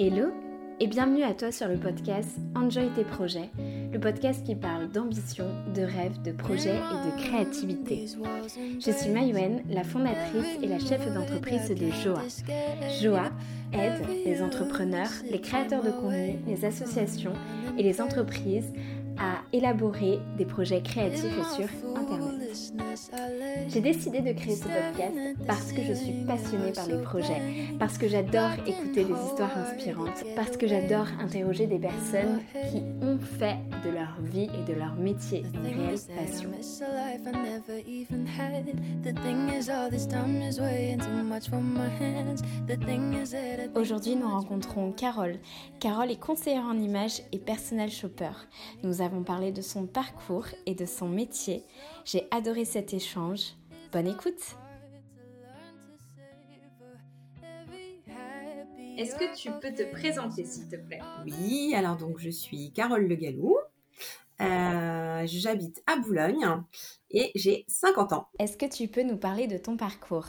Hello et bienvenue à toi sur le podcast Enjoy tes projets, le podcast qui parle d'ambition, de rêve, de projet et de créativité. Je suis Mayouen, la fondatrice et la chef d'entreprise de Joa. Joa aide les entrepreneurs, les créateurs de contenu, les associations et les entreprises à élaborer des projets créatifs sur Internet. J'ai décidé de créer ce podcast parce que je suis passionnée par les projets, parce que j'adore écouter des histoires inspirantes, parce que j'adore interroger des personnes qui ont fait de leur vie et de leur métier une réelle passion. Aujourd'hui, nous rencontrons Carole. Carole est conseillère en images et personnel shopper. Nous avons parlé de son parcours et de son métier. J'ai adoré cet échange. Bonne écoute Est-ce que tu peux te présenter s'il te plaît? Oui, alors donc je suis Carole Le Gallou. Euh, j'habite à Boulogne et j'ai 50 ans. Est-ce que tu peux nous parler de ton parcours?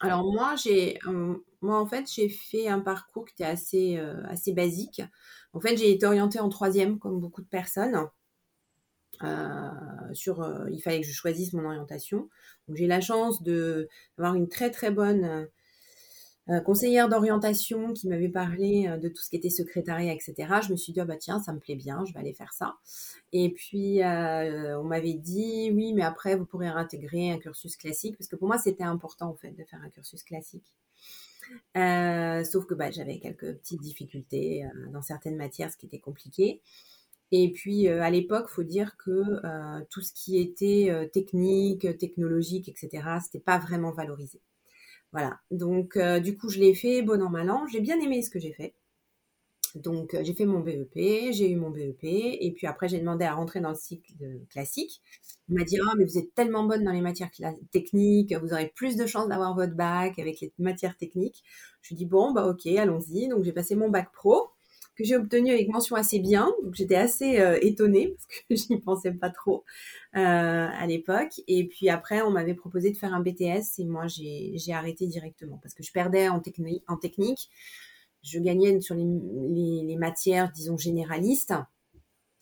Alors moi, j'ai, euh, moi en fait, j'ai fait un parcours qui était assez, euh, assez basique. En fait, j'ai été orientée en troisième, comme beaucoup de personnes. Sur, il fallait que je choisisse mon orientation. J'ai la chance d'avoir une très très bonne euh, conseillère d'orientation qui m'avait parlé euh, de tout ce qui était secrétariat, etc. Je me suis dit, ah bah tiens, ça me plaît bien, je vais aller faire ça. Et puis, euh, on m'avait dit, oui, mais après, vous pourrez intégrer un cursus classique, parce que pour moi, c'était important, en fait, de faire un cursus classique. sauf que bah, j'avais quelques petites difficultés dans certaines matières, ce qui était compliqué. Et puis, à l'époque, faut dire que tout ce qui était technique, technologique, etc., c'était pas vraiment valorisé. Voilà. Donc, euh, du coup, je l'ai fait bon an, mal an. J'ai bien aimé ce que j'ai fait. Donc, euh, j'ai fait mon BEP, j'ai eu mon BEP, et puis après, j'ai demandé à rentrer dans le cycle classique. On m'a dit, ah, mais vous êtes tellement bonne dans les matières techniques, vous aurez plus de chances d'avoir votre bac avec les matières techniques. Je dis, bon, bah, ok, allons-y. Donc, j'ai passé mon bac pro que j'ai obtenu avec mention assez bien. Donc j'étais assez euh, étonnée parce que je n'y pensais pas trop euh, à l'époque. Et puis après, on m'avait proposé de faire un BTS et moi j'ai arrêté directement parce que je perdais en, en technique. Je gagnais sur les, les, matières, disons, généralistes.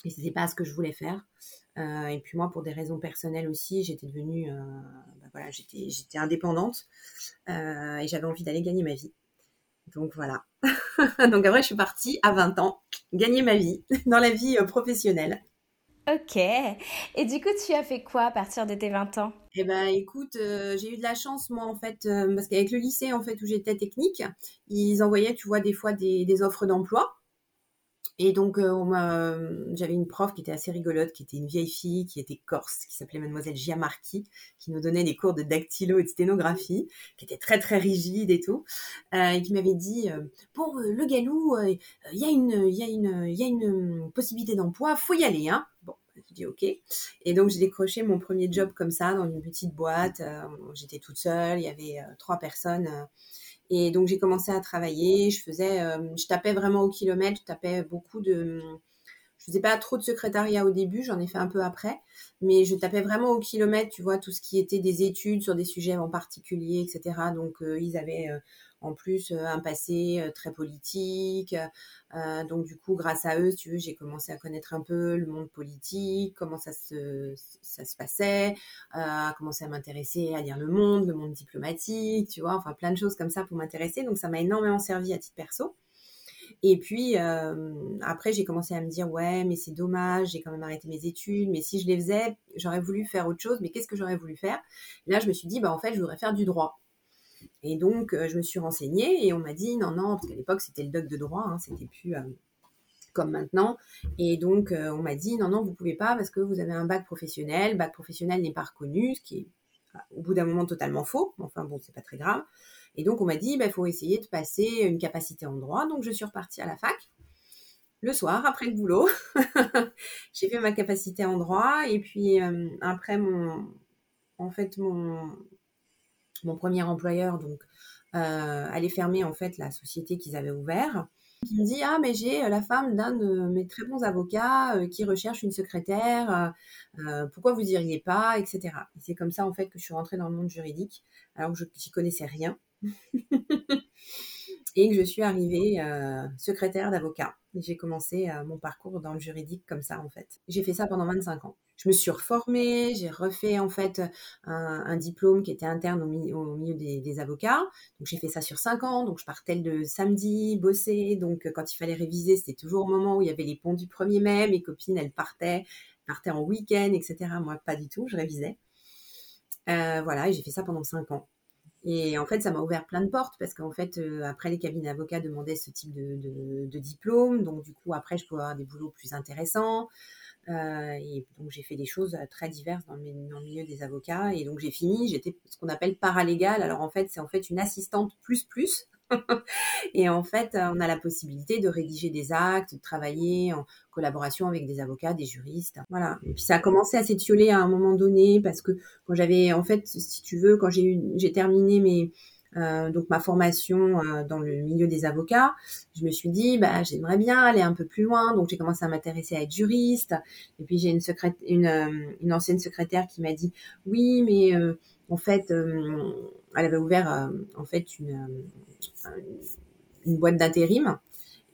Et c'était pas ce que je voulais faire. Euh, et puis moi, pour des raisons personnelles aussi, j'étais devenue, bah voilà, j'étais indépendante et j'avais envie d'aller gagner ma vie. Donc voilà. Donc après, je suis partie à 20 ans gagner ma vie dans la vie euh, professionnelle. Ok. Et du coup, tu as fait quoi à partir de tes 20 ans? Eh ben, écoute, euh, j'ai eu de la chance, moi, en fait, euh, parce qu'avec le lycée, en fait, où j'étais technique, ils envoyaient, tu vois, des fois des offres d'emploi. Et donc, euh, j'avais une prof qui était assez rigolote, qui était une vieille fille, qui était corse, qui s'appelait Mademoiselle Giamarchi, qui nous donnait des cours de dactylo et de sténographie, qui était très très rigide et tout, euh, et qui m'avait dit euh, bon, le galou, il y a une, il y a une, il y a une possibilité d'emploi, faut y aller, hein. Bon, j'ai dit ok. Et donc j'ai décroché mon premier job comme ça dans une petite boîte. J'étais toute seule, il y avait trois personnes et donc j'ai commencé à travailler, je faisais, euh, je tapais vraiment au kilomètre, je tapais beaucoup de, je faisais pas trop de secrétariat au début, j'en ai fait un peu après, mais je tapais vraiment au kilomètre, tu vois, tout ce qui était des études sur des sujets en particulier, etc. Donc euh, ils avaient euh, en plus euh, un passé euh, très politique. Euh, donc du coup, grâce à eux, tu veux, j'ai commencé à connaître un peu le monde politique, comment ça se, ça se passait, à commencer à m'intéresser à lire le monde, le monde diplomatique, tu vois, enfin plein de choses comme ça pour m'intéresser. Donc ça m'a énormément servi à titre perso. Et puis après, j'ai commencé à me dire ouais, mais c'est dommage, j'ai quand même arrêté mes études, mais si je les faisais, j'aurais voulu faire autre chose. Mais qu'est-ce que j'aurais voulu faire? Là, je me suis dit bah en fait, je voudrais faire du droit. Et donc, euh, je me suis renseignée et on m'a dit non, non, parce qu'à l'époque, c'était le doc de droit, hein, c'était plus euh, comme maintenant. Et donc, euh, on m'a dit non, non, vous pouvez pas parce que vous avez un bac professionnel. Bac professionnel n'est pas reconnu, ce qui est au bout d'un moment totalement faux. Enfin, bon, c'est pas très grave. Et donc, on m'a dit il bah, faut essayer de passer une capacité en droit. Donc, je suis repartie à la fac le soir après le boulot. j'ai fait ma capacité en droit et puis après mon en fait mon mon premier employeur, donc, euh, allait fermer en fait la société qu'ils avaient ouvert. Il me dit ah mais j'ai euh, la femme d'un de mes très bons avocats euh, qui recherche une secrétaire. pourquoi vous iriez pas, etc. c'est comme ça en fait que je suis rentrée dans le monde juridique alors que je n'y connaissais rien. et que je suis arrivée euh, secrétaire d'avocat. J'ai commencé euh, mon parcours dans le juridique comme ça en fait. J'ai fait ça pendant 25 ans. Je me suis reformée, j'ai refait en fait un, diplôme qui était interne au, milieu des, avocats. Donc j'ai fait ça sur 5 ans. Donc je partais le samedi, bosser. Donc quand il fallait réviser, c'était toujours au moment où il y avait les ponts du 1er mai. Mes copines, elles partaient, partaient en week-end, etc. Moi, pas du tout, je révisais. Euh, voilà, j'ai fait ça pendant 5 ans. Et en fait, ça m'a ouvert plein de portes parce qu'en fait, euh, après, les cabinets d'avocats demandaient ce type de, diplôme. Donc, du coup, après, je pouvais avoir des boulots plus intéressants. Euh, et donc, j'ai fait des choses euh, très diverses dans le, milieu des avocats. Et donc, j'ai fini, j'étais ce qu'on appelle paralégale. Alors, en fait, c'est en fait une assistante plus plus. et en fait, on a la possibilité de rédiger des actes, de travailler en collaboration avec des avocats, des juristes. Voilà. Et puis ça a commencé à s'étioler à un moment donné parce que quand j'avais, en fait, si tu veux, quand j'ai eu, j'ai terminé mes euh, donc ma formation euh, dans le milieu des avocats, je me suis dit bah j'aimerais bien aller un peu plus loin, donc j'ai commencé à m'intéresser à être juriste. Et puis j'ai une une, euh, une ancienne secrétaire qui m'a dit oui mais en fait elle avait ouvert en fait une une boîte d'intérim.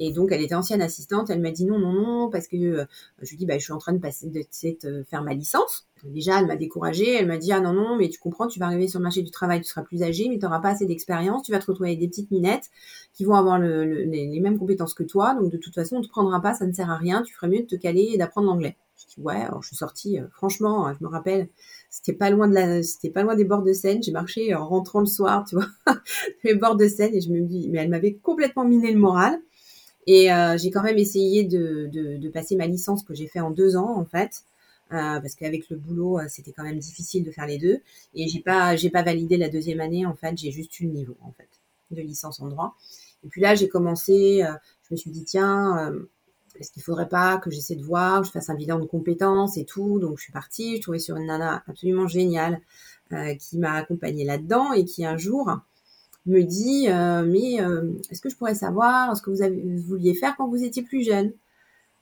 Et donc, elle était ancienne assistante. Elle m'a dit non, non, non, parce que euh, je lui dis, bah, je suis en train de passer, de, faire ma licence. Déjà, elle m'a découragée. Elle m'a dit, ah non, non, mais tu comprends, tu vas arriver sur le marché du travail, tu seras plus âgé, mais tu n'auras pas assez d'expérience. Tu vas te retrouver avec des petites minettes qui vont avoir le, les, mêmes compétences que toi. Donc, de toute façon, on te prendra pas, ça ne sert à rien. Tu ferais mieux de te caler et d'apprendre l'anglais. Je dis, ouais, alors je suis sortie, euh, franchement, je me rappelle, c'était pas loin de la, c'était pas loin des bords de Seine. J'ai marché en rentrant le soir, tu vois, les bords de Seine et je me dis, mais elle m'avait complètement miné le moral. Et euh, j'ai quand même essayé de, de, de, passer ma licence que j'ai fait en deux ans en fait, euh, parce qu'avec le boulot euh, c'était quand même difficile de faire les deux. Et j'ai pas j'ai pas validé la deuxième année en fait, j'ai juste eu le niveau en fait de licence en droit. Et puis là j'ai commencé, euh, je me suis dit tiens est-ce qu'il faudrait pas que j'essaie de voir, que je fasse un bilan de compétences et tout? Donc je suis partie, je trouvais sur une nana absolument géniale euh, qui m'a accompagnée là-dedans et qui un jour me dit euh, mais euh, est-ce que je pourrais savoir ce que vous, vouliez faire quand vous étiez plus jeune?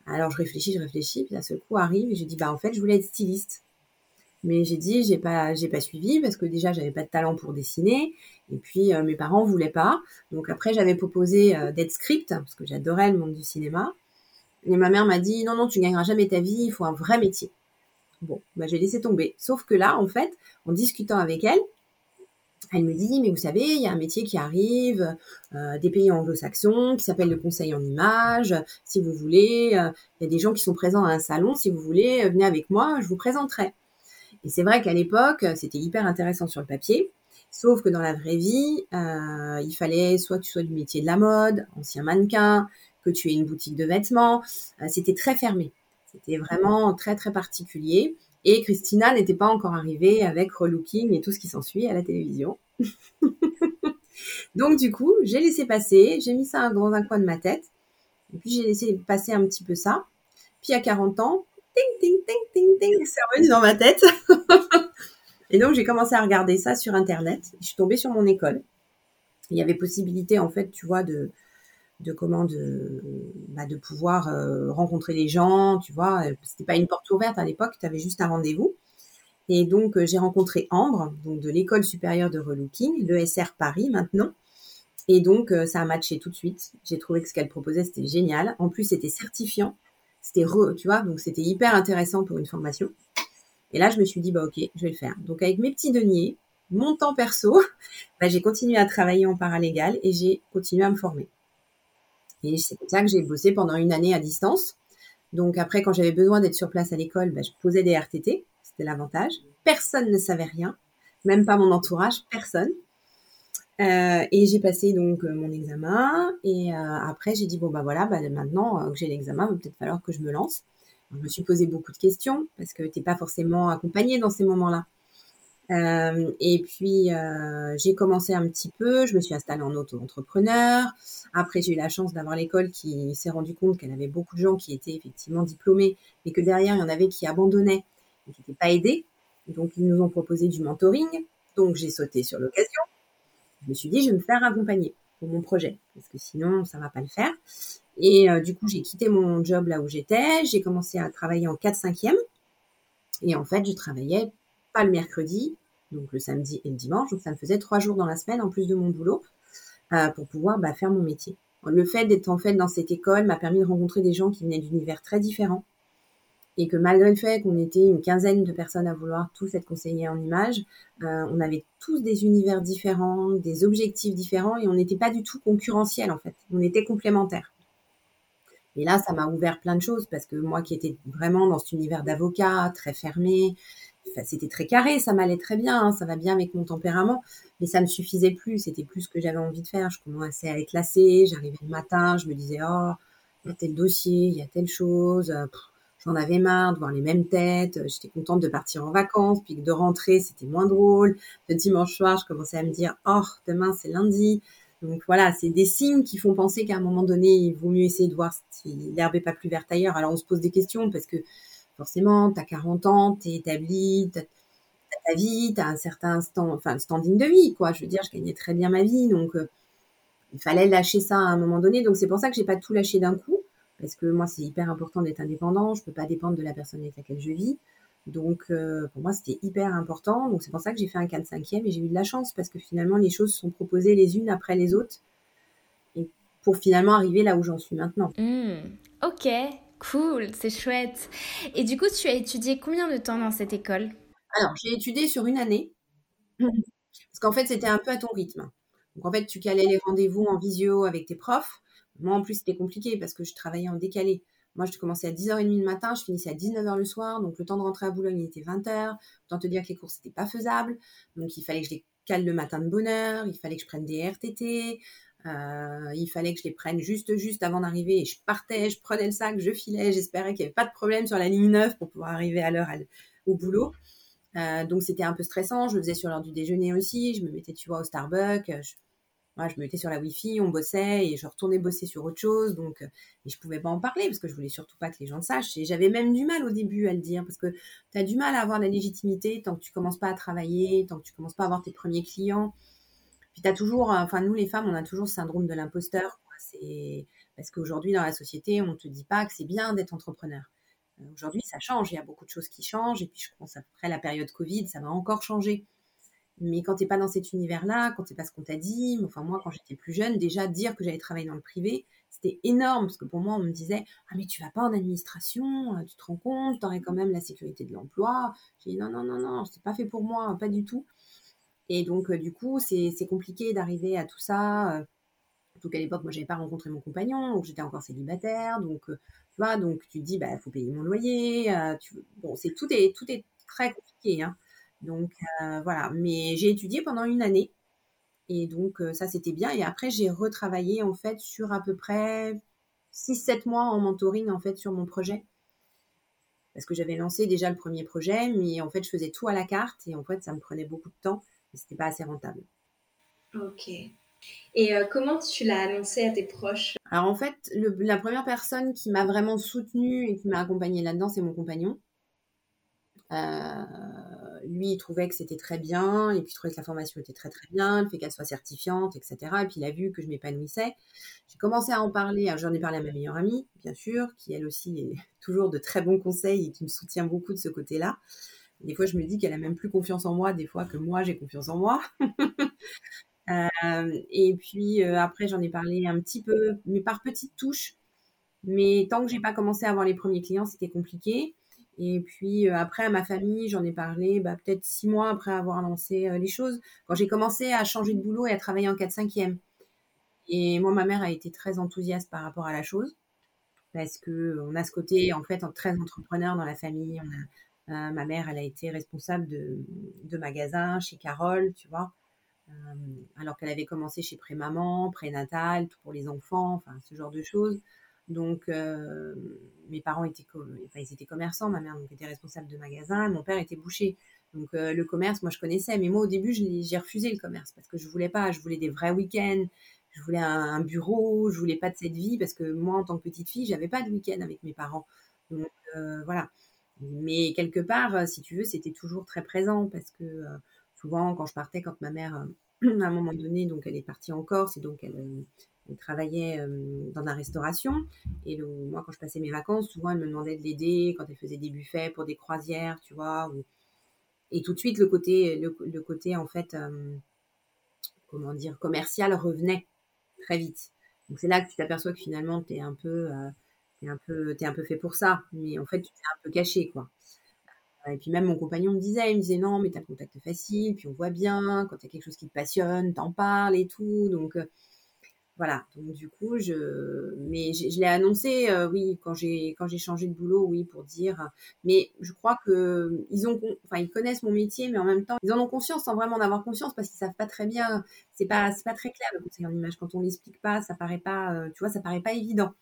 Alors je réfléchis, je réfléchis, puis à ce coup arrive et je dis bah en fait je voulais être styliste. Mais j'ai dit j'ai pas j'ai pas suivi parce que déjà j'avais pas de talent pour dessiner et puis mes parents voulaient pas. Donc après j'avais proposé d'être script parce que j'adorais le monde du cinéma. Et ma mère m'a dit non, non, tu gagneras jamais ta vie, il faut un vrai métier. Bon, bah, j'ai laissé tomber. Sauf que là, en fait, en discutant avec elle, elle me dit, mais vous savez, il y a un métier qui arrive euh, des pays anglo-saxons qui s'appelle le conseil en images. Si vous voulez, euh, il y a des gens qui sont présents à un salon. Si vous voulez, euh, venez avec moi, je vous présenterai. Et c'est vrai qu'à l'époque, c'était hyper intéressant sur le papier. Sauf que dans la vraie vie, il fallait soit que tu sois du métier de la mode, ancien mannequin, que tu aies une boutique de vêtements. Euh, c'était très fermé. C'était vraiment très très particulier. Et Christina n'était pas encore arrivée avec relooking et tout ce qui s'ensuit à la télévision. Donc du coup, j'ai laissé passer, j'ai mis ça dans un coin de ma tête. Et puis j'ai laissé passer un petit peu ça. Puis à 40 ans, ting ting ting ting ting, c'est revenu dans ma tête. et donc j'ai commencé à regarder ça sur internet. Je suis tombée sur mon école. Il y avait possibilité en fait, tu vois, de de comment de, bah, de pouvoir euh, rencontrer les gens, tu vois. C'était pas une porte ouverte à l'époque, tu avais juste un rendez-vous. Et donc euh, j'ai rencontré Ambre, donc de l'école supérieure de relooking, l'ESR Paris maintenant. Et donc euh, ça a matché tout de suite. J'ai trouvé que ce qu'elle proposait c'était génial. En plus c'était certifiant, c'était re, tu vois, donc c'était hyper intéressant pour une formation. Et là je me suis dit bah ok, je vais le faire. Donc avec mes petits deniers, mon temps perso, bah, j'ai continué à travailler en paralégal et j'ai continué à me former. Et c'est comme ça que j'ai bossé pendant une année à distance. Donc après, quand j'avais besoin d'être sur place à l'école, ben, je posais des RTT. C'était l'avantage. Personne ne savait rien, même pas mon entourage, personne. Euh, et j'ai passé donc euh, mon examen. Et euh, après, j'ai dit bon bah voilà, bah, maintenant que j'ai l'examen, il va peut-être falloir que je me lance. je me suis posé beaucoup de questions parce que t'es pas forcément accompagné dans ces moments-là. Euh, et puis euh, j'ai commencé un petit peu, je me suis installée en auto-entrepreneur. Après j'ai eu la chance d'avoir l'école qui s'est rendu compte qu'elle avait beaucoup de gens qui étaient effectivement diplômés, mais que derrière il y en avait qui abandonnaient et qui n'étaient pas aidés. Donc ils nous ont proposé du mentoring. Donc j'ai sauté sur l'occasion. Je me suis dit je vais me faire accompagner pour mon projet parce que sinon ça va pas le faire. Et euh, du coup j'ai quitté mon job là où j'étais, j'ai commencé à travailler en 4-5e. Et en fait, je travaillais le mercredi, donc le samedi et le dimanche. Donc ça me faisait trois jours dans la semaine en plus de mon boulot. pour pouvoir bah, faire mon métier. Le fait d'être en fait dans cette école m'a permis de rencontrer des gens qui venaient d'univers très différents et que malgré le fait qu'on était une quinzaine de personnes à vouloir tous être conseillés en images, euh, on avait tous des univers différents, des objectifs différents et on n'était pas du tout concurrentiels en fait. On était complémentaires. Et là, ça m'a ouvert plein de choses parce que moi qui étais vraiment dans cet univers d'avocat, très fermé, c'était très carré, ça m'allait très bien, hein, ça va bien avec mon tempérament, mais ça me suffisait plus, c'était plus ce que j'avais envie de faire. Je commençais à être lassée, j'arrivais le matin, je me disais, oh, il y a tel dossier, il y a telle chose, j'en avais marre de voir les mêmes têtes. J'étais contente de partir en vacances, puis de rentrer, c'était moins drôle. Le dimanche soir, je commençais à me dire, oh, demain c'est lundi. Donc voilà, c'est des signes qui font penser qu'à un moment donné, il vaut mieux essayer de voir si l'herbe n'est pas plus verte ailleurs. Alors on se pose des questions parce que forcément, tu as 40 ans, tu es établi, tu as, ta vie, tu as un certain stand, enfin, standing de vie, quoi. Je veux dire, je gagnais très bien ma vie, donc euh, il fallait lâcher ça à un moment donné. Donc c'est pour ça que j'ai pas tout lâché d'un coup parce que moi, c'est hyper important d'être indépendant. Je ne peux pas dépendre de la personne avec laquelle je vis. Donc, euh, pour moi, c'était hyper important. Donc, c'est pour ça que j'ai fait un 4 5 et j'ai eu de la chance parce que finalement, les choses sont proposées les unes après les autres et pour finalement arriver là où j'en suis maintenant. Mmh. ok, cool, c'est chouette. Et du coup, tu as étudié combien de temps dans cette école? Alors, j'ai étudié sur une année parce qu'en fait, c'était un peu à ton rythme. Donc, en fait, tu calais les rendez-vous en visio avec tes profs. Moi, en plus, c'était compliqué parce que je travaillais en décalé. Moi, je commençais à 10h30 le matin, je finissais à 19h le soir. Donc, le temps de rentrer à Boulogne, il était 20h. Autant te dire que les courses, n'étaient pas faisables. Donc, il fallait que je les cale le matin de bonne heure. Il fallait que je prenne des RTT. Euh, il fallait que je les prenne juste, juste avant d'arriver. Et je partais, je prenais le sac, je filais. J'espérais qu'il n'y avait pas de problème sur la ligne 9 pour pouvoir arriver à l'heure au boulot. Euh, donc, c'était un peu stressant. Je le faisais sur l'heure du déjeuner aussi. Je me mettais, tu vois, au Starbucks je me mettais sur la Wi-Fi, on bossait et je retournais bosser sur autre chose. Donc, euh, et je pouvais pas en parler parce que je voulais surtout pas que les gens le sachent. Et j'avais même du mal au début à le dire parce que tu as du mal à avoir la légitimité tant que tu commences pas à travailler, tant que tu commences pas à avoir tes premiers clients. Puis tu as toujours, euh, enfin, nous les femmes, on a toujours ce syndrome de l'imposteur. C'est parce qu'aujourd'hui, dans la société, on te dit pas que c'est bien d'être entrepreneur. Euh, aujourd'hui, ça change. Il y a beaucoup de choses qui changent. Et puis, je pense après la période Covid, ça va encore changer. Mais quand tu n'es pas dans cet univers-là, quand c'est pas ce qu'on t'a dit, enfin moi quand j'étais plus jeune, déjà dire que j'allais travailler dans le privé, c'était énorme parce que pour moi on me disait ah mais tu vas pas en administration, euh, tu te rends compte, tu aurais quand même la sécurité de l'emploi. J'ai dit non non non non, c'est pas fait pour moi, pas du tout. Et donc euh, du coup c'est compliqué d'arriver à tout ça. Surtout qu'à l'époque moi j'avais pas rencontré mon compagnon, donc j'étais encore célibataire, donc euh, tu vois donc tu te dis bah faut payer mon loyer, bon c'est tout est tout est très compliqué hein. Donc euh, voilà, mais j'ai étudié pendant une année. Et donc euh, ça c'était bien. Et après j'ai retravaillé en fait sur à peu près 6-7 mois en mentoring en fait sur mon projet. Parce que j'avais lancé déjà le premier projet, mais en fait je faisais tout à la carte et en fait ça me prenait beaucoup de temps et c'était pas assez rentable. Ok. Et euh, comment tu l'as annoncé à tes proches? Alors en fait, la première personne qui m'a vraiment soutenue et qui m'a accompagnée là-dedans, c'est mon compagnon. Euh, lui, il trouvait que c'était très bien, et puis il trouvait que la formation était très très bien, le fait qu'elle soit certifiante, etc. Et puis il a vu que je m'épanouissais. J'ai commencé à en parler, j'en ai parlé à ma meilleure amie, bien sûr, qui elle aussi est toujours de très bons conseils et qui me soutient beaucoup de ce côté-là. Des fois, je me dis qu'elle a même plus confiance en moi, des fois que moi, j'ai confiance en moi. euh, et puis euh, après, j'en ai parlé un petit peu, mais par petites touches. Mais tant que j'ai pas commencé à avoir les premiers clients, c'était compliqué. Et puis euh, après, à ma famille, j'en ai parlé bah, peut-être six mois après avoir lancé les choses, quand j'ai commencé à changer de boulot et à travailler en 4-5e. Et moi, ma mère a été très enthousiaste par rapport à la chose, parce que on a ce côté, en fait, très entrepreneur dans la famille. On a, euh, ma mère, elle a été responsable de, magasins chez Carole, tu vois, alors qu'elle avait commencé chez Prémaman, Prénatal, tout pour les enfants, enfin, ce genre de choses. Donc, euh, mes parents étaient, enfin, ils étaient commerçants, ma mère donc, était responsable de magasin, mon père était boucher. Donc, euh, le commerce, moi, je connaissais. Mais moi, au début, j'ai refusé le commerce parce que je voulais pas. Je voulais des vrais week-ends. Je voulais un, bureau. Je voulais pas de cette vie parce que moi, en tant que petite fille, j'avais pas de week-end avec mes parents. Donc, euh, voilà. Mais quelque part, si tu veux, c'était toujours très présent parce que souvent, quand je partais, quand ma mère, à un moment donné, donc elle est partie en Corse et donc elle, elle travaillait euh, dans la restauration. Et moi, quand je passais mes vacances, souvent, elle me demandait de l'aider quand elle faisait des buffets pour des croisières, tu vois. Et tout de suite, le côté, le, côté en fait, euh, comment dire, commercial revenait. très vite. Donc c'est là que tu t'aperçois que finalement tu es un peu t'es un peu t'es un peu fait pour ça, mais en fait tu t'es un peu caché quoi. Et puis même mon compagnon me disait, il me disait non mais t'as le contact facile, puis on voit bien quand a quelque chose qui te passionne, t'en parles et tout, donc voilà, donc du coup, je, mais je, l'ai annoncé, euh, oui, quand j'ai quand j'ai changé de boulot, oui, pour dire. Mais je crois que ils ont, enfin, ils connaissent mon métier, mais en même temps, ils en ont conscience sans vraiment en avoir conscience parce qu'ils savent pas très bien. C'est pas c'est pas très clair le conseil en image quand on l'explique pas, ça paraît pas, euh, tu vois, ça paraît pas évident.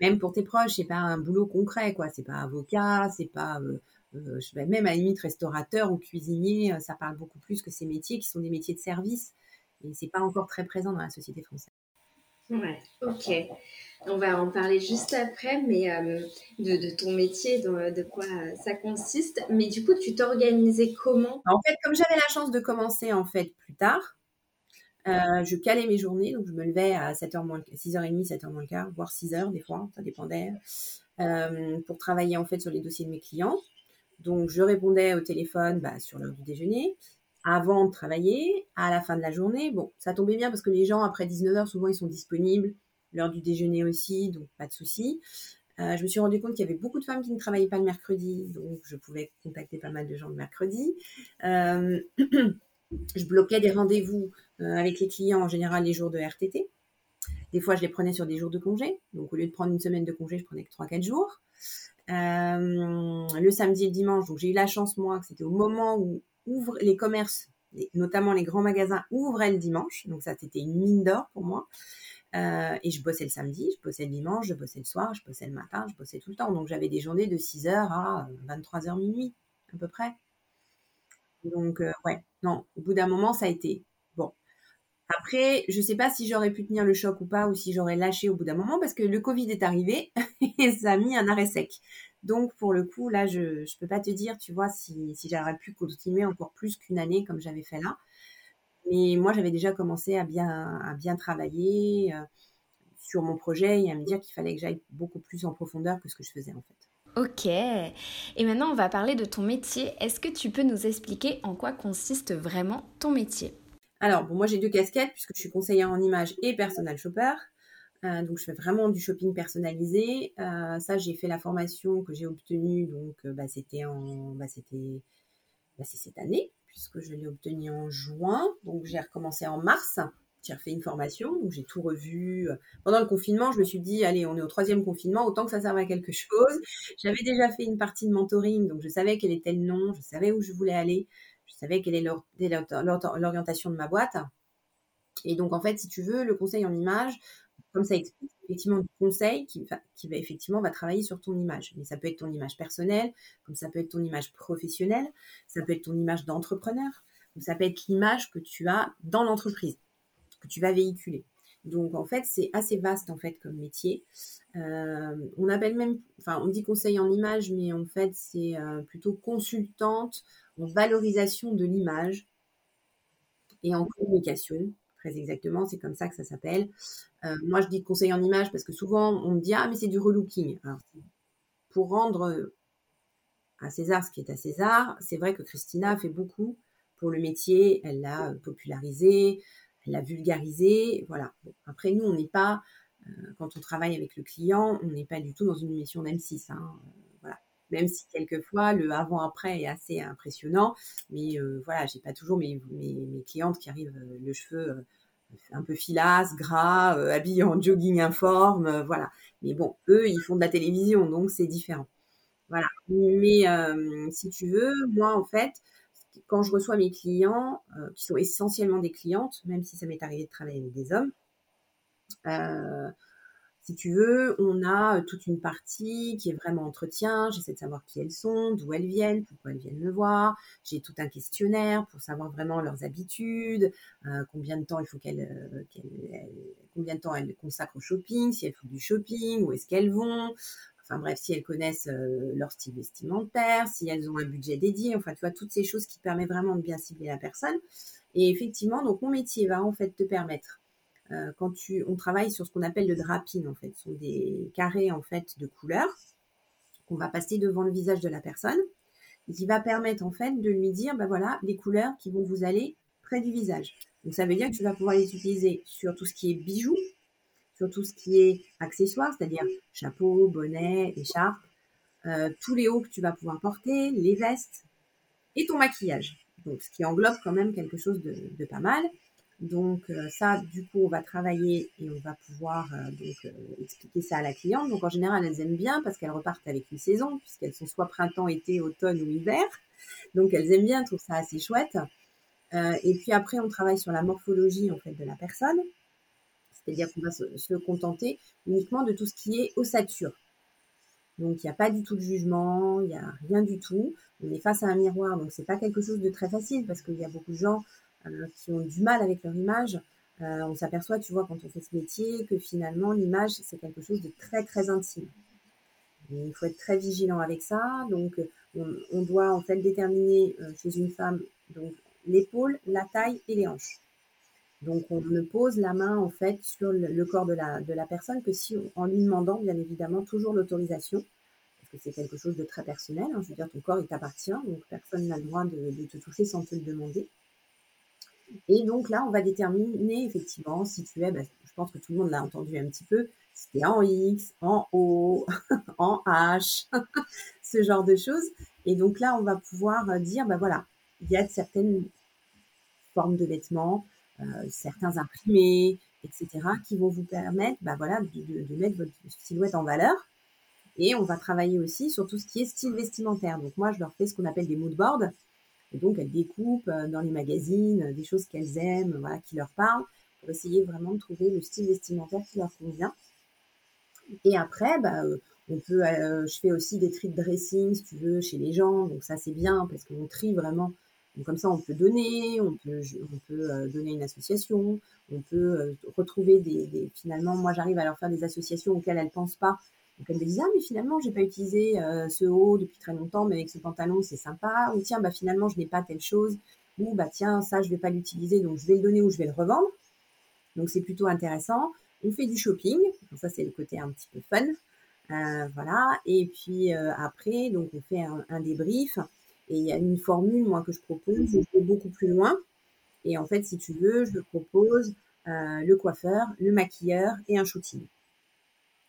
Même pour tes proches, c'est pas un boulot concret, quoi. C'est pas avocat, c'est pas euh, je vais même à la limite restaurateur ou cuisinier, ça parle beaucoup plus que ces métiers qui sont des métiers de service et c'est pas encore très présent dans la société française. Ouais, ok. On va en parler juste après, mais euh, de, ton métier, de, quoi ça consiste. Mais du coup, tu t'organisais comment? En fait, comme j'avais la chance de commencer en fait plus tard, euh, je calais mes journées, donc je me levais à 7h moins, 6h30, 7h moins le quart, voire 6h des fois, ça dépendait, euh, pour travailler en fait sur les dossiers de mes clients. Donc je répondais au téléphone bah, sur l'heure du déjeuner avant de travailler, à la fin de la journée. Bon, ça tombait bien parce que les gens, après 19h, souvent, ils sont disponibles. L'heure du déjeuner aussi, donc pas de souci. Euh, je me suis rendu compte qu'il y avait beaucoup de femmes qui ne travaillaient pas le mercredi, donc je pouvais contacter pas mal de gens le mercredi. Je bloquais des rendez-vous avec les clients, en général les jours de RTT. Des fois, je les prenais sur des jours de congé. Donc, au lieu de prendre une semaine de congé, je prenais que 3-4 jours. le samedi et le dimanche, donc j'ai eu la chance, moi, que c'était au moment où les commerces, notamment les grands magasins, ouvraient le dimanche. Donc ça, c'était une mine d'or pour moi. Euh, et je bossais le samedi, je bossais le dimanche, je bossais le soir, je bossais le matin, je bossais tout le temps. Donc j'avais des journées de 6h à 23h minuit, à peu près. Donc euh, ouais, non, au bout d'un moment, ça a été. Après, je ne sais pas si j'aurais pu tenir le choc ou pas, ou si j'aurais lâché au bout d'un moment, parce que le Covid est arrivé et ça a mis un arrêt sec. Donc, pour le coup, là, je ne peux pas te dire, tu vois, si, j'aurais pu continuer encore plus qu'une année comme j'avais fait là. Mais moi, j'avais déjà commencé à bien, à bien travailler euh, sur mon projet et à me dire qu'il fallait que j'aille beaucoup plus en profondeur que ce que je faisais en fait. Ok. Et maintenant, on va parler de ton métier. Est-ce que tu peux nous expliquer en quoi consiste vraiment ton métier? Alors, bon, moi, j'ai deux casquettes puisque je suis conseillère en image et personal shopper. Euh, donc, je fais vraiment du shopping personnalisé. Euh, ça, j'ai fait la formation que j'ai obtenue. Donc, euh, bah, c'était en, bah, c'était, bah, c'est cette année puisque je l'ai obtenue en juin. Donc, j'ai recommencé en mars. J'ai refait une formation, donc j'ai tout revu. Pendant le confinement, je me suis dit, allez, on est au troisième confinement, autant que ça serve à quelque chose. J'avais déjà fait une partie de mentoring, donc je savais quel était le nom, je savais où je voulais aller, je savais quelle est l'orientation de ma boîte. Et donc, en fait, si tu veux, le conseil en image, comme ça explique, effectivement du conseil qui va, effectivement va travailler sur ton image. Mais ça peut être ton image personnelle, comme ça peut être ton image professionnelle, ça peut être ton image d'entrepreneur, ou ça peut être l'image que tu as dans l'entreprise, que tu vas véhiculer. Donc en fait, c'est assez vaste en fait comme métier. Euh, on appelle même, enfin on dit conseil en image, mais en fait c'est euh, plutôt consultante en valorisation de l'image et en communication très exactement, c'est comme ça que ça s'appelle. Euh, moi, je dis conseil en image parce que souvent, on me dit Ah, mais c'est du relooking. pour rendre à César ce qui est à César, c'est vrai que Christina fait beaucoup pour le métier. Elle l'a popularisé, l'a vulgarisé. Voilà. après, nous, on n'est pas, quand on travaille avec le client, on n'est pas du tout dans une mission d'M6. Hein. voilà. Même si quelquefois le avant-après est assez impressionnant, mais voilà, j'ai pas toujours mes, mes, clientes qui arrivent le cheveu un peu filasse, gras, euh, habillé en jogging informe, euh, voilà. Mais bon, eux, ils font de la télévision, donc c'est différent. Voilà. Mais euh, si tu veux, moi, en fait, quand je reçois mes clients, qui sont essentiellement des clientes, même si ça m'est arrivé de travailler avec des hommes, si tu veux, on a euh, toute une partie qui est vraiment entretien. J'essaie de savoir qui elles sont, d'où elles viennent, pourquoi elles viennent me voir. J'ai tout un questionnaire pour savoir vraiment leurs habitudes, euh, combien de temps il faut qu'elles, euh, combien de temps elles consacrent au shopping, si elles font du shopping, où est-ce qu'elles vont. Enfin bref, si elles connaissent leur style vestimentaire, si elles ont un budget dédié. Enfin, tu vois, toutes ces choses qui permettent vraiment de bien cibler la personne. Et effectivement, donc mon métier va en fait te permettre euh, quand tu, on travaille sur ce qu'on appelle le draping en fait, ce sont des carrés en fait de couleurs qu'on va passer devant le visage de la personne et qui va permettre en fait de lui dire, ben voilà, les couleurs qui vont vous aller près du visage. Donc ça veut dire que tu vas pouvoir les utiliser sur tout ce qui est bijoux, tout ce qui est accessoires, c'est-à-dire chapeau, bonnet, écharpe, euh, tous les hauts que tu vas pouvoir porter, les vestes et ton maquillage. Donc ce qui englobe quand même quelque chose de, pas mal. Donc euh, ça, du coup, on va travailler et on va pouvoir euh, expliquer ça à la cliente. Donc en général, elles aiment bien parce qu'elles repartent avec une saison, puisqu'elles sont soit printemps, été, automne ou hiver. Donc elles aiment bien, elles trouvent ça assez chouette. Et puis après, on travaille sur la morphologie en fait de la personne, c'est-à-dire qu'on va se, contenter uniquement de tout ce qui est ossature. Donc il n'y a pas du tout de jugement, il n'y a rien du tout. On est face à un miroir, donc c'est pas quelque chose de très facile parce qu'il y a beaucoup de gens euh, qui ont du mal avec leur image. Euh, on s'aperçoit, tu vois, quand on fait ce métier, que finalement l'image c'est quelque chose de très très intime. il faut être très vigilant avec ça. Donc on, doit en fait déterminer chez une femme donc l'épaule, la taille et les hanches. Donc on ne pose la main en fait sur le, corps de la, de la personne que si en lui demandant bien évidemment toujours l'autorisation, parce que c'est quelque chose de très personnel, hein. je veux dire ton corps il t'appartient, donc personne n'a le droit de, te toucher sans te le demander. Et donc là on va déterminer effectivement si tu es, ben, je pense que tout le monde l'a entendu un petit peu, si tu es en X, en O, en H, ce genre de choses. Et donc là on va pouvoir dire, ben voilà, il y a certaines formes de vêtements, euh, certains imprimés, etc., qui vont vous permettre bah, voilà, de, mettre votre silhouette en valeur. Et on va travailler aussi sur tout ce qui est style vestimentaire. Donc moi, je leur fais ce qu'on appelle des mood boards. Et donc, elles découpent euh, dans les magazines euh, des choses qu'elles aiment, voilà, qui leur parlent, pour essayer vraiment de trouver le style vestimentaire qui leur convient. Et après, bah, on peut, je fais aussi des tri de dressing, si tu veux, chez les gens. Donc ça, c'est bien parce qu'on trie vraiment comme ça, on peut donner, on peut, euh, donner une association, on peut euh, retrouver des, Finalement, moi, j'arrive à leur faire des associations auxquelles elles ne pensent pas. Donc elles me disent ah mais finalement j'ai pas utilisé euh, ce haut depuis très longtemps mais avec ce pantalon c'est sympa. Ou tiens bah finalement je n'ai pas telle chose. Ou bah tiens ça je vais pas l'utiliser donc je vais le donner ou je vais le revendre. Donc c'est plutôt intéressant. On fait du shopping. Ça c'est le côté un petit peu fun. Voilà. Et puis après donc on fait un, un débrief et il y a une formule, moi, que je propose, je vais beaucoup plus loin. Et en fait, si tu veux, je propose euh, le coiffeur, le maquilleur et un shooting.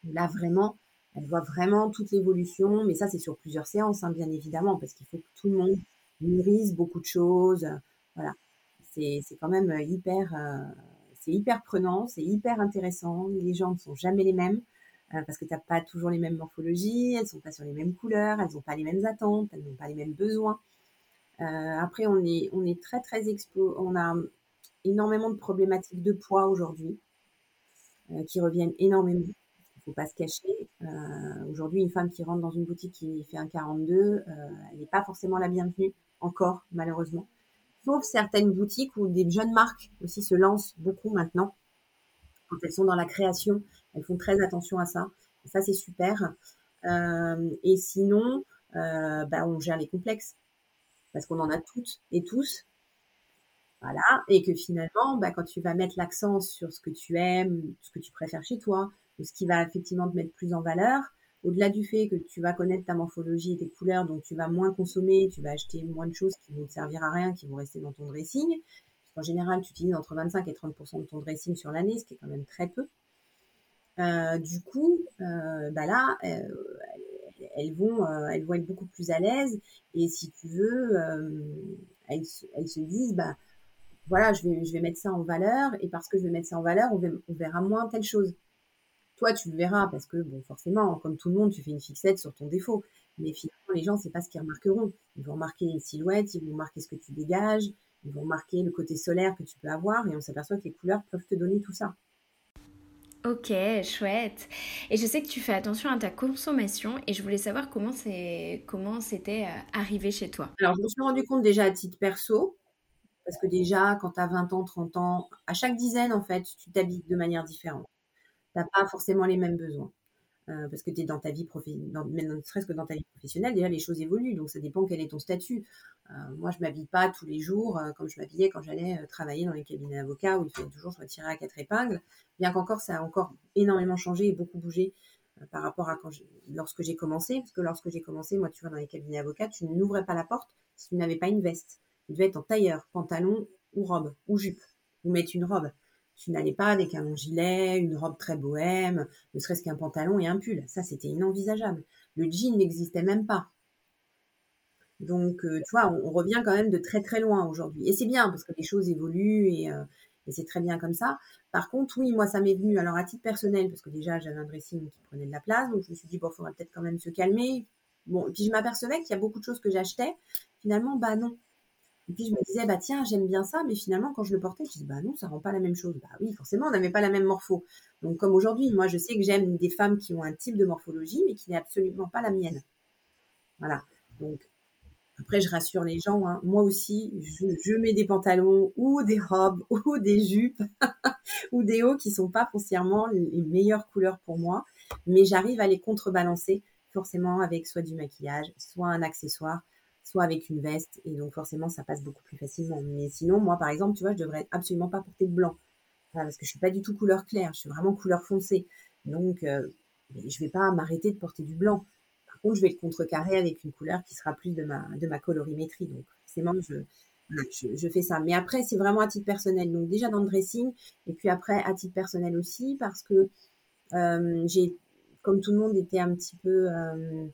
Là, vraiment, elle voit vraiment toute l'évolution, mais ça, c'est sur plusieurs séances, hein, bien évidemment, parce qu'il faut que tout le monde mûrisse beaucoup de choses. Voilà. C'est quand même hyper, euh, c'est hyper prenant, c'est hyper intéressant. Les gens ne sont jamais les mêmes. Euh, parce que tu n'as pas toujours les mêmes morphologies, elles sont pas sur les mêmes couleurs, elles n'ont pas les mêmes attentes, elles n'ont pas les mêmes besoins. Euh, après, on est, on est très très expo, on a énormément de problématiques de poids aujourd'hui euh, qui reviennent énormément. Il ne faut pas se cacher. aujourd'hui, une femme qui rentre dans une boutique qui fait un 42, elle n'est pas forcément la bienvenue encore, malheureusement. Sauf certaines boutiques où des jeunes marques aussi se lancent beaucoup maintenant quand elles sont dans la création elles font très attention à ça. ça, c'est super. Euh, et sinon, euh, bah, on gère les complexes. Parce qu'on en a toutes et tous. Voilà. Et que finalement, bah, quand tu vas mettre l'accent sur ce que tu aimes, ce que tu préfères chez toi, ou ce qui va effectivement te mettre plus en valeur, au-delà du fait que tu vas connaître ta morphologie et tes couleurs, donc tu vas moins consommer, tu vas acheter moins de choses qui vont te servir à rien, qui vont rester dans ton dressing. En général, tu utilises entre 25 et 30% de ton dressing sur l'année, ce qui est quand même très peu. Euh, du coup, euh, bah là, euh, elles vont, elles être beaucoup plus à l'aise. Et si tu veux, elles, se disent, bah voilà, je vais, je vais mettre ça en valeur. Et parce que je vais mettre ça en valeur, on, verra moins telle chose. Toi, tu le verras parce que, bon, forcément, comme tout le monde, tu fais une fixette sur ton défaut. Mais finalement, les gens, c'est pas ce qu'ils remarqueront. Ils vont remarquer les silhouettes, ils vont remarquer ce que tu dégages, ils vont remarquer le côté solaire que tu peux avoir. Et on s'aperçoit que les couleurs peuvent te donner tout ça. Ok, chouette. Et je sais que tu fais attention à ta consommation et je voulais savoir comment c'est comment c'était euh, arrivé chez toi. Alors, je me suis rendu compte déjà à titre perso, parce que déjà, quand tu as 20 ans, 30 ans, à chaque dizaine, en fait, tu t'habites de manière différente. Tu n'as pas forcément les mêmes besoins. Euh, parce que tu es dans ta vie professionnelle, ne serait-ce que dans ta vie professionnelle, déjà les choses évoluent, donc ça dépend quel est ton statut. Euh, moi, je m'habille pas tous les jours comme je m'habillais quand j'allais travailler dans les cabinets d'avocats où il fallait toujours se retirer à quatre épingles bien qu'encore ça a encore énormément changé et beaucoup bougé euh, par rapport à quand lorsque j'ai commencé, parce que lorsque j'ai commencé, moi, tu vois, dans les cabinets d'avocats, tu n'ouvrais pas la porte si tu n'avais pas une veste. Tu devais être en tailleur, pantalon ou robe ou jupe. ou mettre une robe. Tu n'allais pas avec un long gilet, une robe très bohème, ne serait-ce qu'un pantalon et un pull. Ça, c'était inenvisageable. Le jean n'existait même pas. Donc, euh, tu vois, on, revient quand même de très très loin aujourd'hui. Et c'est bien parce que les choses évoluent et, euh, et c'est très bien comme ça. Par contre, oui, moi, ça m'est venu, alors à titre personnel, parce que déjà, j'avais un dressing qui prenait de la place, donc je me suis dit, bon, il faudrait peut-être quand même se calmer. Bon, et puis je m'apercevais qu'il y a beaucoup de choses que j'achetais, finalement, bah non. Et puis je me disais, bah tiens, j'aime bien ça, mais finalement, quand je le portais, je dis, bah non, ça rend pas la même chose. Bah oui, forcément, on n'avait pas la même morpho. Donc, comme aujourd'hui, moi, je sais que j'aime des femmes qui ont un type de morphologie, mais qui n'est absolument pas la mienne. Voilà. Donc, après, je rassure les gens, hein. moi aussi, je, mets des pantalons ou des robes ou des jupes ou des hauts qui sont pas foncièrement les meilleures couleurs pour moi, mais j'arrive à les contrebalancer forcément avec soit du maquillage, soit un accessoire, soit avec une veste, et donc forcément ça passe beaucoup plus facilement. Mais sinon, moi par exemple, tu vois, je devrais absolument pas porter de blanc, parce que je suis pas du tout couleur claire, je suis vraiment couleur foncée. Donc, euh, je vais pas m'arrêter de porter du blanc contre, je vais le contrecarrer avec une couleur qui sera plus de ma, de ma colorimétrie. Donc, forcément, je, je, fais ça. Mais après, c'est vraiment à titre personnel. Donc, déjà dans le dressing, et puis après, à titre personnel aussi, parce que euh, j'ai, comme tout le monde, été un petit peu. Euh,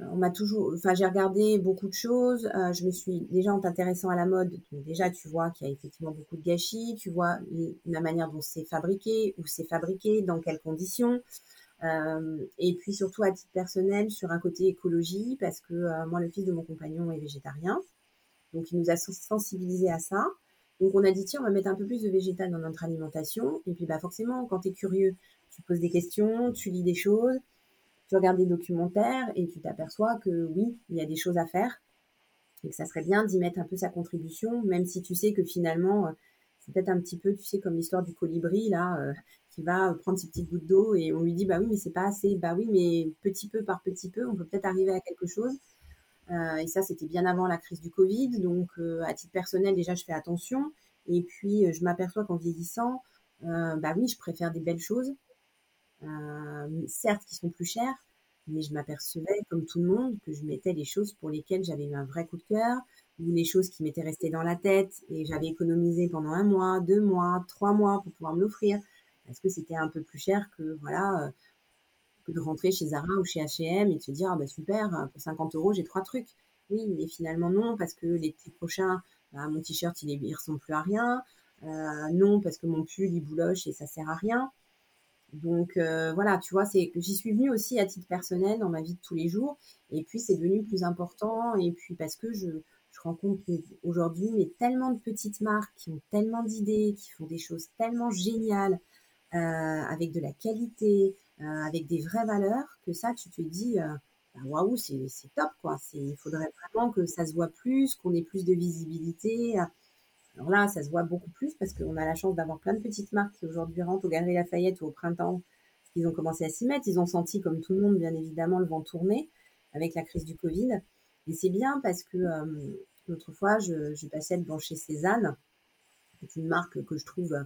on m'a toujours, enfin, j'ai regardé beaucoup de choses. Euh, je me suis déjà en t'intéressant à la mode. Déjà, tu vois qu'il y a effectivement beaucoup de gâchis. Tu vois la manière dont c'est fabriqué, où c'est fabriqué, dans quelles conditions. Euh, et puis surtout à titre personnel sur un côté écologie parce que euh, moi le fils de mon compagnon est végétarien, donc il nous a sensibilisés à ça. Donc on a dit tiens on va mettre un peu plus de végétal dans notre alimentation et puis bah forcément quand tu es curieux tu poses des questions, tu lis des choses, tu regardes des documentaires et tu t'aperçois que oui il y a des choses à faire et que ça serait bien d'y mettre un peu sa contribution même si tu sais que finalement euh, c'est peut-être un petit peu, tu sais, comme l'histoire du colibri, là, qui va prendre ses petites gouttes d'eau et on lui dit bah oui mais c'est pas assez. Bah oui mais petit peu par petit peu on peut peut-être arriver à quelque chose. Euh, et ça c'était bien avant la crise du Covid. Donc euh, à titre personnel déjà je fais attention. Et puis euh, je m'aperçois qu'en vieillissant bah oui je préfère des belles choses certes qui sont plus chères mais je m'apercevais comme tout le monde que je mettais les choses pour lesquelles j'avais eu un vrai coup de cœur ou les choses qui m'étaient restées dans la tête et j'avais économisé pendant un mois, deux mois, trois mois pour pouvoir me l'offrir. Parce que c'était un peu plus cher que voilà euh, que de rentrer chez Zara ou chez H&M et de se dire ah bah super pour 50 euros j'ai trois trucs. Oui mais finalement non parce que l'été prochain bah, mon t-shirt il, ne ressemble plus à rien. Euh, non parce que mon pull il bouloche et ça sert à rien donc euh, voilà tu vois c'est que j'y suis venue aussi à titre personnel dans ma vie de tous les jours et puis c'est devenu plus important et puis parce que je je rencontre aujourd'hui mais tellement de petites marques qui ont tellement d'idées qui font des choses tellement géniales euh, avec de la qualité, euh, avec des vraies valeurs, que ça, tu te dis, euh, bah, waouh, c'est top, quoi. Il faudrait vraiment que ça se voit plus, qu'on ait plus de visibilité. Alors là, ça se voit beaucoup plus parce qu'on a la chance d'avoir plein de petites marques qui aujourd'hui rentrent au Galeries Lafayette ou au printemps. Ils ont commencé à s'y mettre. Ils ont senti, comme tout le monde, bien évidemment, le vent tourner avec la crise du Covid. Et c'est bien parce que l'autre fois, je, je, passais devant chez Cézanne. C'est une marque que je trouve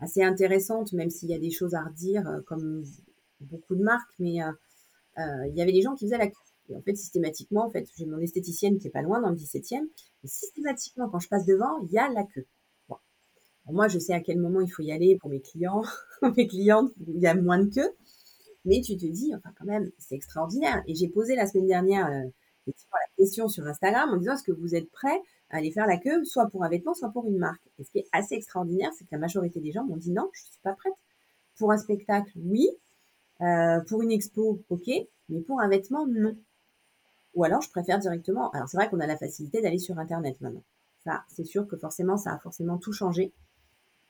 assez intéressante, même s'il y a des choses à redire, euh, comme beaucoup de marques, mais euh, euh, il y avait des gens qui faisaient la. Et en fait, systématiquement, en fait, j'ai mon esthéticienne qui est pas loin, dans le 17e, et systématiquement, quand je passe devant, il y a la queue. moi, je sais à quel moment il faut y aller pour mes clients, mes clientes, il y a moins de queue, mais tu te dis, enfin, quand même, c'est extraordinaire. Et j'ai posé la semaine dernière la question sur Instagram en disant, est-ce que vous êtes prêts aller faire la queue, soit pour un vêtement, soit pour une marque? Et ce qui est assez extraordinaire, c'est que la majorité des gens m'ont dit non, je ne suis pas prête. Pour un spectacle, oui. Euh, pour une expo, ok. Mais pour un vêtement, non. Ou alors, je préfère directement. Alors, c'est vrai qu'on a la facilité d'aller sur Internet maintenant. Ça, c'est sûr que forcément, ça a forcément tout changé.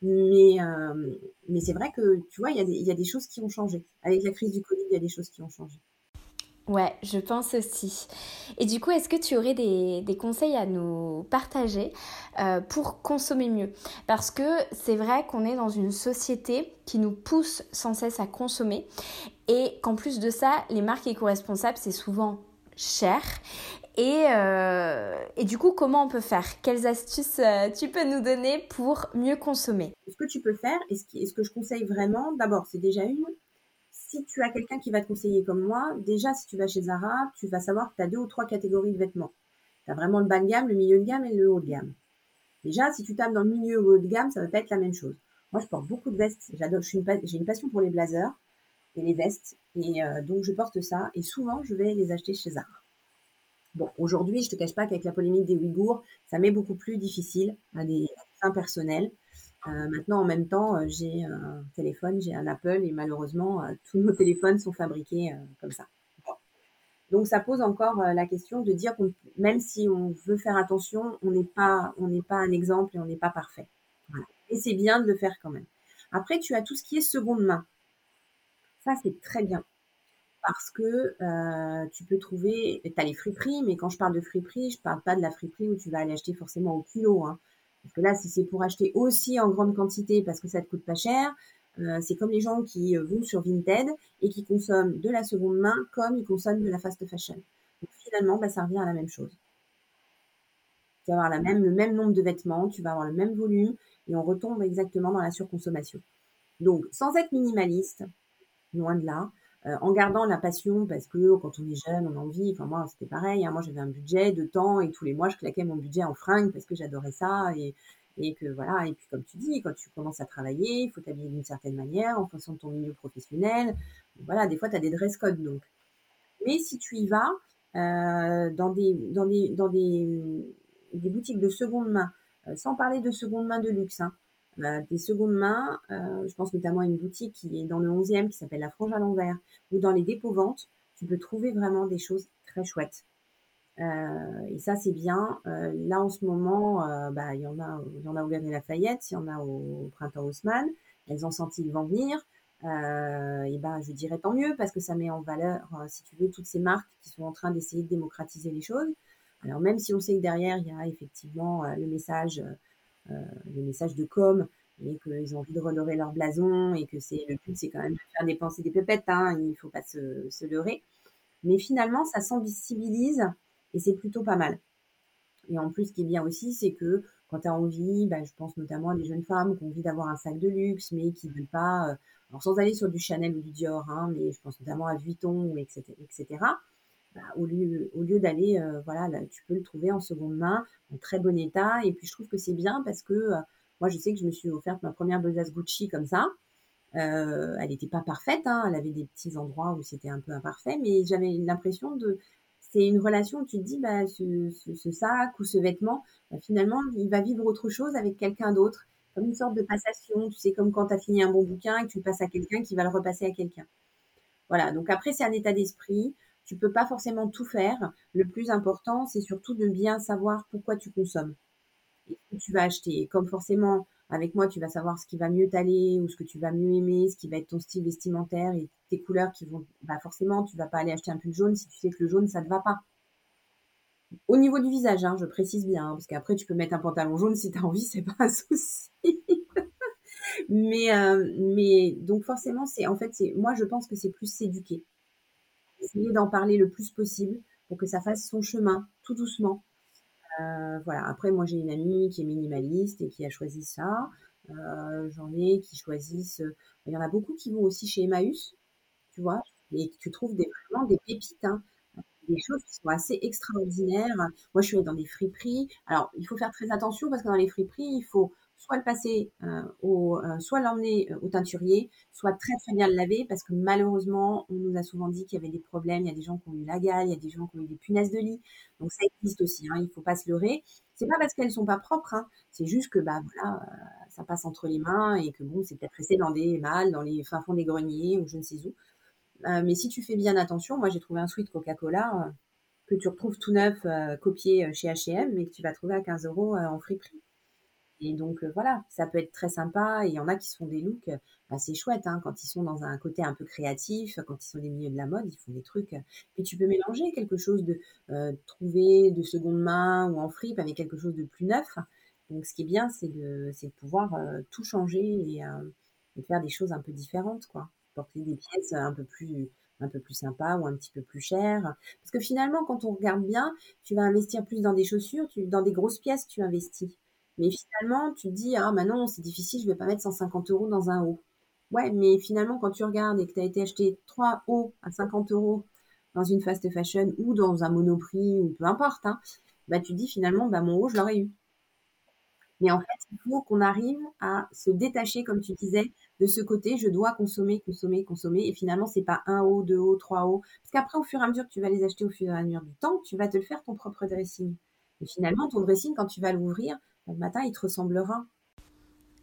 Mais, euh, mais c'est vrai que, tu vois, il y, a des choses qui ont changé. Avec la crise du Covid, il y a des choses qui ont changé. Ouais, je pense aussi. Et du coup, est-ce que tu aurais des, conseils à nous partager euh, pour consommer mieux? Parce que c'est vrai qu'on est dans une société qui nous pousse sans cesse à consommer et qu'en plus de ça, les marques éco-responsables, c'est souvent cher. Et, euh, et, du coup, comment on peut faire? Quelles astuces euh, tu peux nous donner pour mieux consommer? Ce que tu peux faire, et ce que je conseille vraiment, d'abord, c'est déjà une, si tu as quelqu'un qui va te conseiller comme moi, déjà, si tu vas chez Zara, tu vas savoir que tu as deux ou trois catégories de vêtements. Tu as vraiment le bas de gamme, le milieu de gamme et le haut de gamme. Déjà, si tu tapes dans le milieu ou haut de gamme, ça va pas être la même chose. Moi, je porte beaucoup de vestes. J'ai une, passion pour les blazers et les vestes. Et euh, donc, je porte ça. Et souvent, je vais les acheter chez Zara. Bon, aujourd'hui, je te cache pas qu'avec la polémique des Ouïghours, ça m'est beaucoup plus difficile à des fins personnelles. Euh, maintenant, en même temps, euh, j'ai un téléphone, j'ai un Apple et malheureusement, tous nos téléphones sont fabriqués comme ça. Donc ça pose encore la question de dire que même si on veut faire attention, on n'est pas, on n'est pas un exemple et on n'est pas parfait. Et c'est bien de le faire quand même. Après, tu as tout ce qui est seconde main. Ça, c'est très bien. Parce que euh, tu peux trouver, tu as les friperies, mais quand je parle de friperie, je parle pas de la friperie où tu vas aller acheter forcément au kilo. Hein. Parce que là, si c'est pour acheter aussi en grande quantité parce que ça te coûte pas cher, euh, c'est comme les gens qui euh, vont sur Vinted et qui consomment de la seconde main comme ils consomment de la fast fashion. Donc finalement, bah, ça revient à la même chose. Tu vas avoir la même, le même nombre de vêtements, tu vas avoir le même volume et on retombe exactement dans la surconsommation. Donc, sans être minimaliste, loin de là, euh, en gardant la passion parce que quand on est jeune, on a envie. Enfin, moi, c'était pareil. Hein, moi, j'avais un budget de temps et tous les mois, je claquais mon budget en fringues parce que j'adorais ça et, que voilà, et puis comme tu dis, quand tu commences à travailler, il faut t'habiller d'une certaine manière en fonction de ton milieu professionnel. Voilà, des fois, tu as des dress codes donc. Mais si tu y vas euh, dans, des, dans, des, dans des, boutiques de seconde main, euh, sans parler de seconde main de luxe, hein, des secondes mains, je pense notamment à une boutique qui est dans le 11e qui s'appelle La Frange à l'envers, ou dans les dépôts ventes, tu peux trouver vraiment des choses très chouettes. Euh, et ça, c'est bien. Euh, là, en ce moment, euh, bah, il y en a, il y en a au Galerie Lafayette, il y en a au, Printemps Haussmann. Elles ont senti le vent venir. et ben, je dirais tant mieux parce que ça met en valeur, si tu veux, toutes ces marques qui sont en train d'essayer de démocratiser les choses. Alors même si on sait que derrière il y a effectivement le message, le message de com et qu'ils ont envie de redorer leur blason et que c'est le but c'est quand même de faire dépenser des pépettes, hein, il faut pas se, se leurrer. Mais finalement, ça sensibilise et c'est plutôt pas mal. Et en plus, ce qui est bien aussi, c'est que quand tu as envie, bah, je pense notamment à des jeunes femmes qui ont envie d'avoir un sac de luxe, mais qui ne veulent pas, euh, alors sans aller sur du Chanel ou du Dior, hein, mais je pense notamment à Vuitton, etc., etc. Bah, au lieu, au lieu d'aller, euh, voilà, tu peux le trouver en seconde main, en très bon état. Et puis je trouve que c'est bien parce que euh, moi, je sais que je me suis offerte ma première besace Gucci comme ça. elle n'était pas parfaite, hein, elle avait des petits endroits où c'était un peu imparfait, mais j'avais l'impression de c'est une relation où tu te dis, bah, ce, sac ou ce vêtement, bah, finalement, il va vivre autre chose avec quelqu'un d'autre, comme une sorte de passation. Tu sais, comme quand tu as fini un bon bouquin et que tu le passes à quelqu'un qui va le repasser à quelqu'un. Voilà, donc après, c'est un état d'esprit. Tu peux pas forcément tout faire. Le plus important, c'est surtout de bien savoir pourquoi tu consommes tu vas acheter. comme forcément, avec moi, tu vas savoir ce qui va mieux t'aller ou ce que tu vas mieux aimer, ce qui va être ton style vestimentaire et tes couleurs qui vont. Bah forcément, tu vas pas aller acheter un pull jaune si tu sais que le jaune, ça te va pas. Au niveau du visage, hein, je précise bien, hein, parce qu'après, tu peux mettre un pantalon jaune si tu as envie, c'est pas un souci. mais, euh, mais donc forcément, c'est en fait, moi, je pense que c'est plus s'éduquer. Essayer d'en parler le plus possible pour que ça fasse son chemin tout doucement euh, voilà. Après, moi, j'ai une amie qui est minimaliste et qui a choisi ça. Euh, j'en ai qui choisissent. Il y en a beaucoup qui vont aussi chez Emmaüs, tu vois, et tu trouves des, vraiment des pépites, hein. des choses qui sont assez extraordinaires. Moi, je suis dans des friperies. Alors, il faut faire très attention parce que dans les friperies, il faut soit le passer euh, au, euh, soit l'emmener euh, au teinturier, soit très très bien le laver parce que malheureusement, on nous a souvent dit qu'il y avait des problèmes. Il y a des gens qui ont eu la gale, il y a des gens qui ont eu des punaises de lit. Donc ça existe aussi. Hein, il faut pas se leurrer. C'est pas parce qu'elles sont pas propres. Hein, c'est juste que bah voilà, ça passe entre les mains et que bon, c'est peut-être resté dans des mâles, dans les fins fonds des greniers ou je ne sais où. mais si tu fais bien attention, moi j'ai trouvé un sweat Coca-Cola que tu retrouves tout neuf, copié chez H&M, mais que tu vas trouver à 15 euros en friperie. Et donc euh, voilà, ça peut être très sympa. Et il y en a qui font des looks assez chouettes hein, quand ils sont dans un côté un peu créatif, quand ils sont des milieux de la mode, ils font des trucs. Et tu peux mélanger quelque chose de euh, trouvé de seconde main ou en fripe avec quelque chose de plus neuf. Donc ce qui est bien, c'est de, de pouvoir euh, tout changer et, faire des choses un peu différentes, quoi. Porter des pièces un peu plus un peu plus sympas ou un petit peu plus chères. Parce que finalement, quand on regarde bien, tu vas investir plus dans des chaussures, tu, dans des grosses pièces, tu investis. Mais finalement, tu te dis, ah, bah non, c'est difficile, je vais pas mettre 150 euros dans un haut. Ouais, mais finalement, quand tu regardes et que tu as été acheté trois hauts à 50 euros dans une fast fashion ou dans un monoprix ou peu importe, hein, bah tu te dis finalement, bah mon haut, je l'aurais eu. Mais en fait, il faut qu'on arrive à se détacher, comme tu disais, de ce côté, je dois consommer, consommer, consommer. Et finalement, c'est pas un haut, deux hauts, trois hauts. Parce qu'après, au fur et à mesure que tu vas les acheter au fur et à mesure du temps, tu vas te le faire ton propre dressing. Et finalement, ton dressing, quand tu vas l'ouvrir, le matin, il te ressemblera.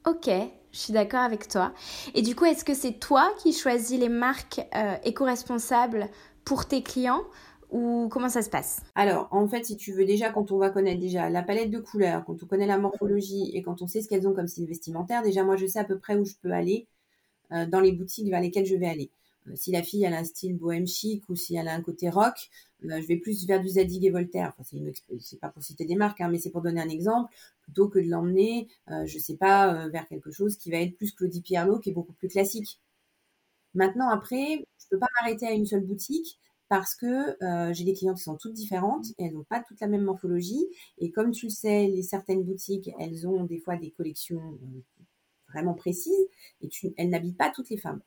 Ok, je suis d'accord avec toi. Et du coup, est-ce que c'est toi qui choisis les marques euh, éco-responsables pour tes clients ou comment ça se passe? Alors, en fait, si tu veux déjà, quand on va connaître déjà la palette de couleurs, quand on connaît la morphologie et quand on sait ce qu'elles ont comme style vestimentaire, déjà moi je sais à peu près où je peux aller euh, dans les boutiques vers lesquelles je vais aller. Euh, si la fille a un style bohème chic ou si elle a un côté rock, euh, je vais plus vers du Zadig et Voltaire. C'est pas pour citer des marques, hein, mais c'est pour donner un exemple, plutôt que de l'emmener, je sais pas, vers quelque chose qui va être plus Claudie Pierlot, qui est beaucoup plus classique. Maintenant, après, je peux pas m'arrêter à une seule boutique parce que euh, j'ai des clientes qui sont toutes différentes et elles n'ont pas toutes la même morphologie. Et comme tu le sais, les certaines boutiques, elles ont des fois des collections euh, vraiment précises et elles n'habillent pas toutes les femmes.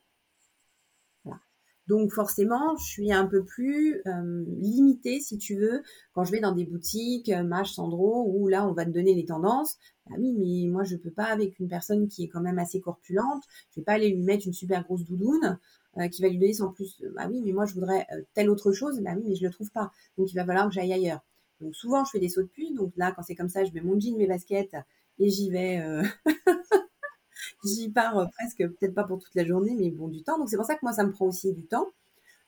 Donc forcément, je suis un peu plus euh, limitée, si tu veux, quand je vais dans des boutiques, Mage, Sandro, où là, on va te donner les tendances. Bah oui, mais moi, je peux pas avec une personne qui est quand même assez corpulente. Je vais pas aller lui mettre une super grosse doudoune. Euh, qui va lui donner sans plus, euh, bah oui, mais moi je voudrais euh, telle autre chose, bah oui, mais je le trouve pas. Donc il va falloir que j'aille ailleurs. Donc souvent je fais des sauts de puce, donc là quand c'est comme ça, je mets mon jean, mes baskets et j'y vais. j'y pars presque, peut-être pas pour toute la journée, mais bon, du temps. Donc c'est pour ça que moi ça me prend aussi du temps.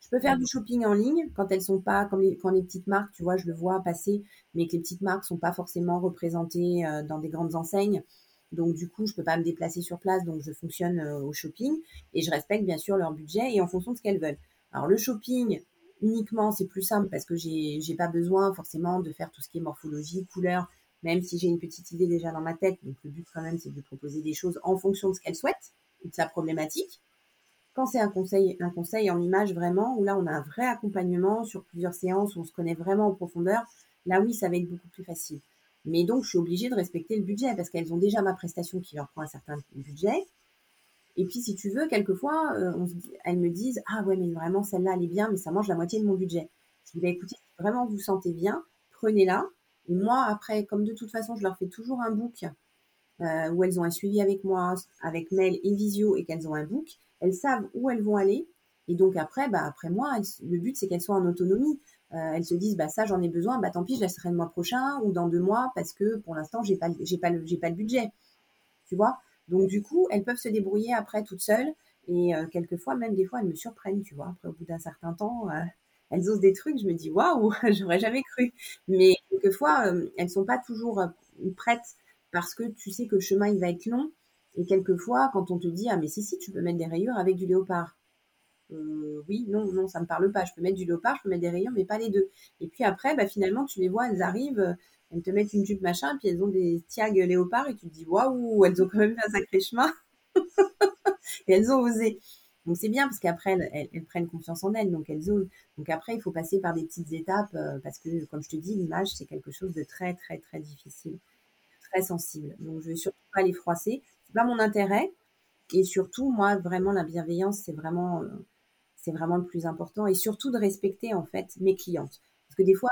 Je peux faire du shopping en ligne quand elles sont pas, comme les, quand les petites marques, tu vois, je le vois passer, mais que les petites marques sont pas forcément représentées dans des grandes enseignes. Donc du coup, je peux pas me déplacer sur place, donc je fonctionne euh, au shopping et je respecte bien sûr leur budget et en fonction de ce qu'elles veulent. Alors le shopping uniquement, c'est plus simple parce que j'ai j'ai pas besoin forcément de faire tout ce qui est morphologie, couleur, même si j'ai une petite idée déjà dans ma tête. Donc le but quand même, c'est de proposer des choses en fonction de ce qu'elle souhaite ou de sa problématique. Quand c'est un conseil, un conseil en image vraiment, où là on a un vrai accompagnement sur plusieurs séances, où on se connaît vraiment en profondeur, là oui, ça va être beaucoup plus facile. Mais donc, je suis obligée de respecter le budget parce qu'elles ont déjà ma prestation qui leur prend un certain budget. Et puis, si tu veux, quelquefois, euh, elles me disent Ah ouais, mais vraiment, celle-là, elle est bien, mais ça mange la moitié de mon budget. Je dis bah, écoutez, si vraiment vous sentez bien, prenez-la. Et moi, après, comme de toute façon, je leur fais toujours un book euh, où elles ont un suivi avec moi, avec mail et visio, et qu'elles ont un book, elles savent où elles vont aller. Et donc, après, bah, après moi, le but, c'est qu'elles soient en autonomie. Euh, elles se disent bah ça j'en ai besoin, bah tant pis je laisserai le mois prochain ou dans deux mois parce que pour l'instant j'ai pas pas pas le budget, tu vois? Donc du coup elles peuvent se débrouiller après toutes seules et euh, quelquefois même des fois elles me surprennent, tu vois. Après au bout d'un certain temps euh, elles osent des trucs, je me dis waouh j'aurais jamais cru. Mais quelquefois elles sont pas toujours prêtes parce que tu sais que le chemin il va être long et quelquefois quand on te dit ah mais si si tu peux mettre des rayures avec du léopard euh, oui, non, non, ça me parle pas. Je peux mettre du léopard, je peux mettre des rayons, mais pas les deux. Et puis après, bah, finalement, tu les vois, elles arrivent, euh, elles te mettent une jupe machin, puis elles ont des tiags léopard, et tu te dis waouh, elles ont quand même fait un sacré chemin. et elles ont osé. Donc c'est bien parce qu'après elles, prennent confiance en elles, donc elles osent. Donc après il faut passer par des petites étapes euh, parce que comme je te dis l'image c'est quelque chose de très très très difficile, très sensible. Donc je vais surtout pas les froisser. C'est pas mon intérêt. Et surtout moi vraiment la bienveillance c'est vraiment c'est vraiment le plus important. Et surtout de respecter, en fait, mes clientes. Parce que des fois,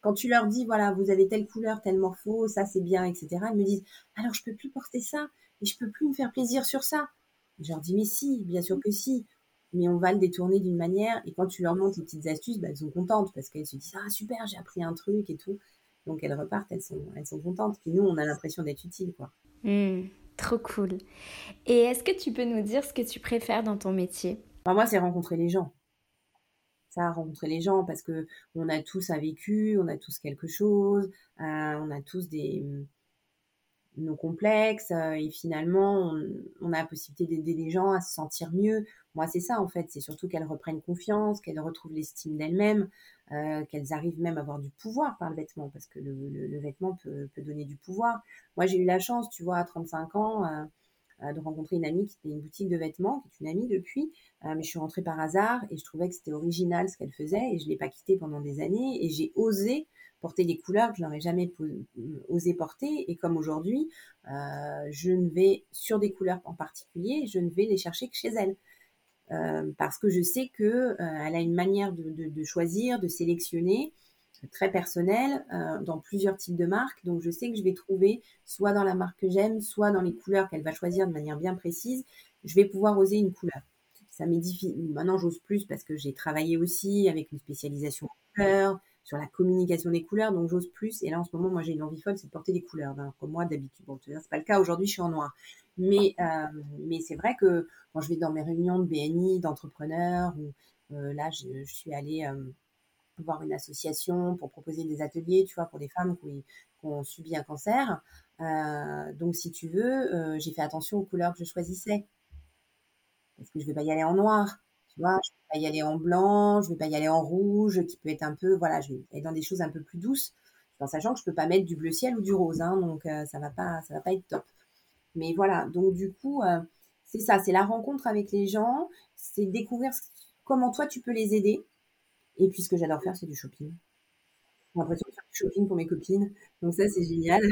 quand tu leur dis, voilà, vous avez telle couleur, telle morpho, ça c'est bien, etc., elles me disent, alors je peux plus porter ça, et je peux plus me faire plaisir sur ça. Je leur dis, mais si, bien sûr que si. Mais on va le détourner d'une manière, et quand tu leur montres les petites astuces, bah, elles sont contentes, parce qu'elles se disent, ah super, j'ai appris un truc et tout. Donc elles repartent, elles sont, elles sont contentes. Puis nous, on a l'impression d'être utile, quoi. Mmh, trop cool. Et est-ce que tu peux nous dire ce que tu préfères dans ton métier? Moi, c'est rencontrer les gens. Ça, rencontrer les gens parce que on a tous un vécu, on a tous quelque chose, euh, on a tous des nos complexes euh, et finalement on, a la possibilité d'aider les gens à se sentir mieux. Moi c'est ça en fait, c'est surtout qu'elles reprennent confiance, qu'elles retrouvent l'estime d'elles-mêmes, euh, qu'elles arrivent même à avoir du pouvoir par le vêtement parce que le, vêtement peut, peut, donner du pouvoir. Moi j'ai eu la chance, tu vois, à 35 ans, euh, de rencontrer une amie qui était une boutique de vêtements, qui est une amie depuis, euh, mais je suis rentrée par hasard et je trouvais que c'était original ce qu'elle faisait et je l'ai pas quitté pendant des années et j'ai osé porter des couleurs que je n'aurais jamais osé porter et comme aujourd'hui, euh, je ne vais sur des couleurs en particulier, je ne vais les chercher que chez elle. parce que je sais que elle a une manière de, choisir, de sélectionner, très personnel euh, dans plusieurs types de marques. Donc, je sais que je vais trouver soit dans la marque que j'aime, soit dans les couleurs qu'elle va choisir de manière bien précise, je vais pouvoir oser une couleur. Ça m'édifie. Maintenant, j'ose plus parce que j'ai travaillé aussi avec une spécialisation en couleurs, sur la communication des couleurs, donc j'ose plus. Et là, en ce moment, moi, j'ai une envie folle, c'est de porter des couleurs. Alors que moi, d'habitude, bon, c'est pas le cas. Aujourd'hui, je suis en noir. Mais, euh, mais c'est vrai que quand je vais dans mes réunions de BNI, d'entrepreneurs, ou euh, là, je, suis allée euh, voir une association pour proposer des ateliers, tu vois, pour des femmes qui, ont subi un cancer. donc, si tu veux, j'ai fait attention aux couleurs que je choisissais. Parce que je vais pas y aller en noir. Je vais pas y aller en blanc, je vais pas y aller en rouge, qui peut être un peu, voilà, je vais aller dans des choses un peu plus douces, en sachant que je peux pas mettre du bleu ciel ou du rose, hein, donc ça va pas, ça va pas être top. Mais voilà, donc du coup, c'est ça, c'est la rencontre avec les gens, c'est découvrir comment toi tu peux les aider. Et puis ce que j'adore faire, c'est du shopping. J'ai l'impression de faire du shopping pour mes copines. Donc ça, c'est génial.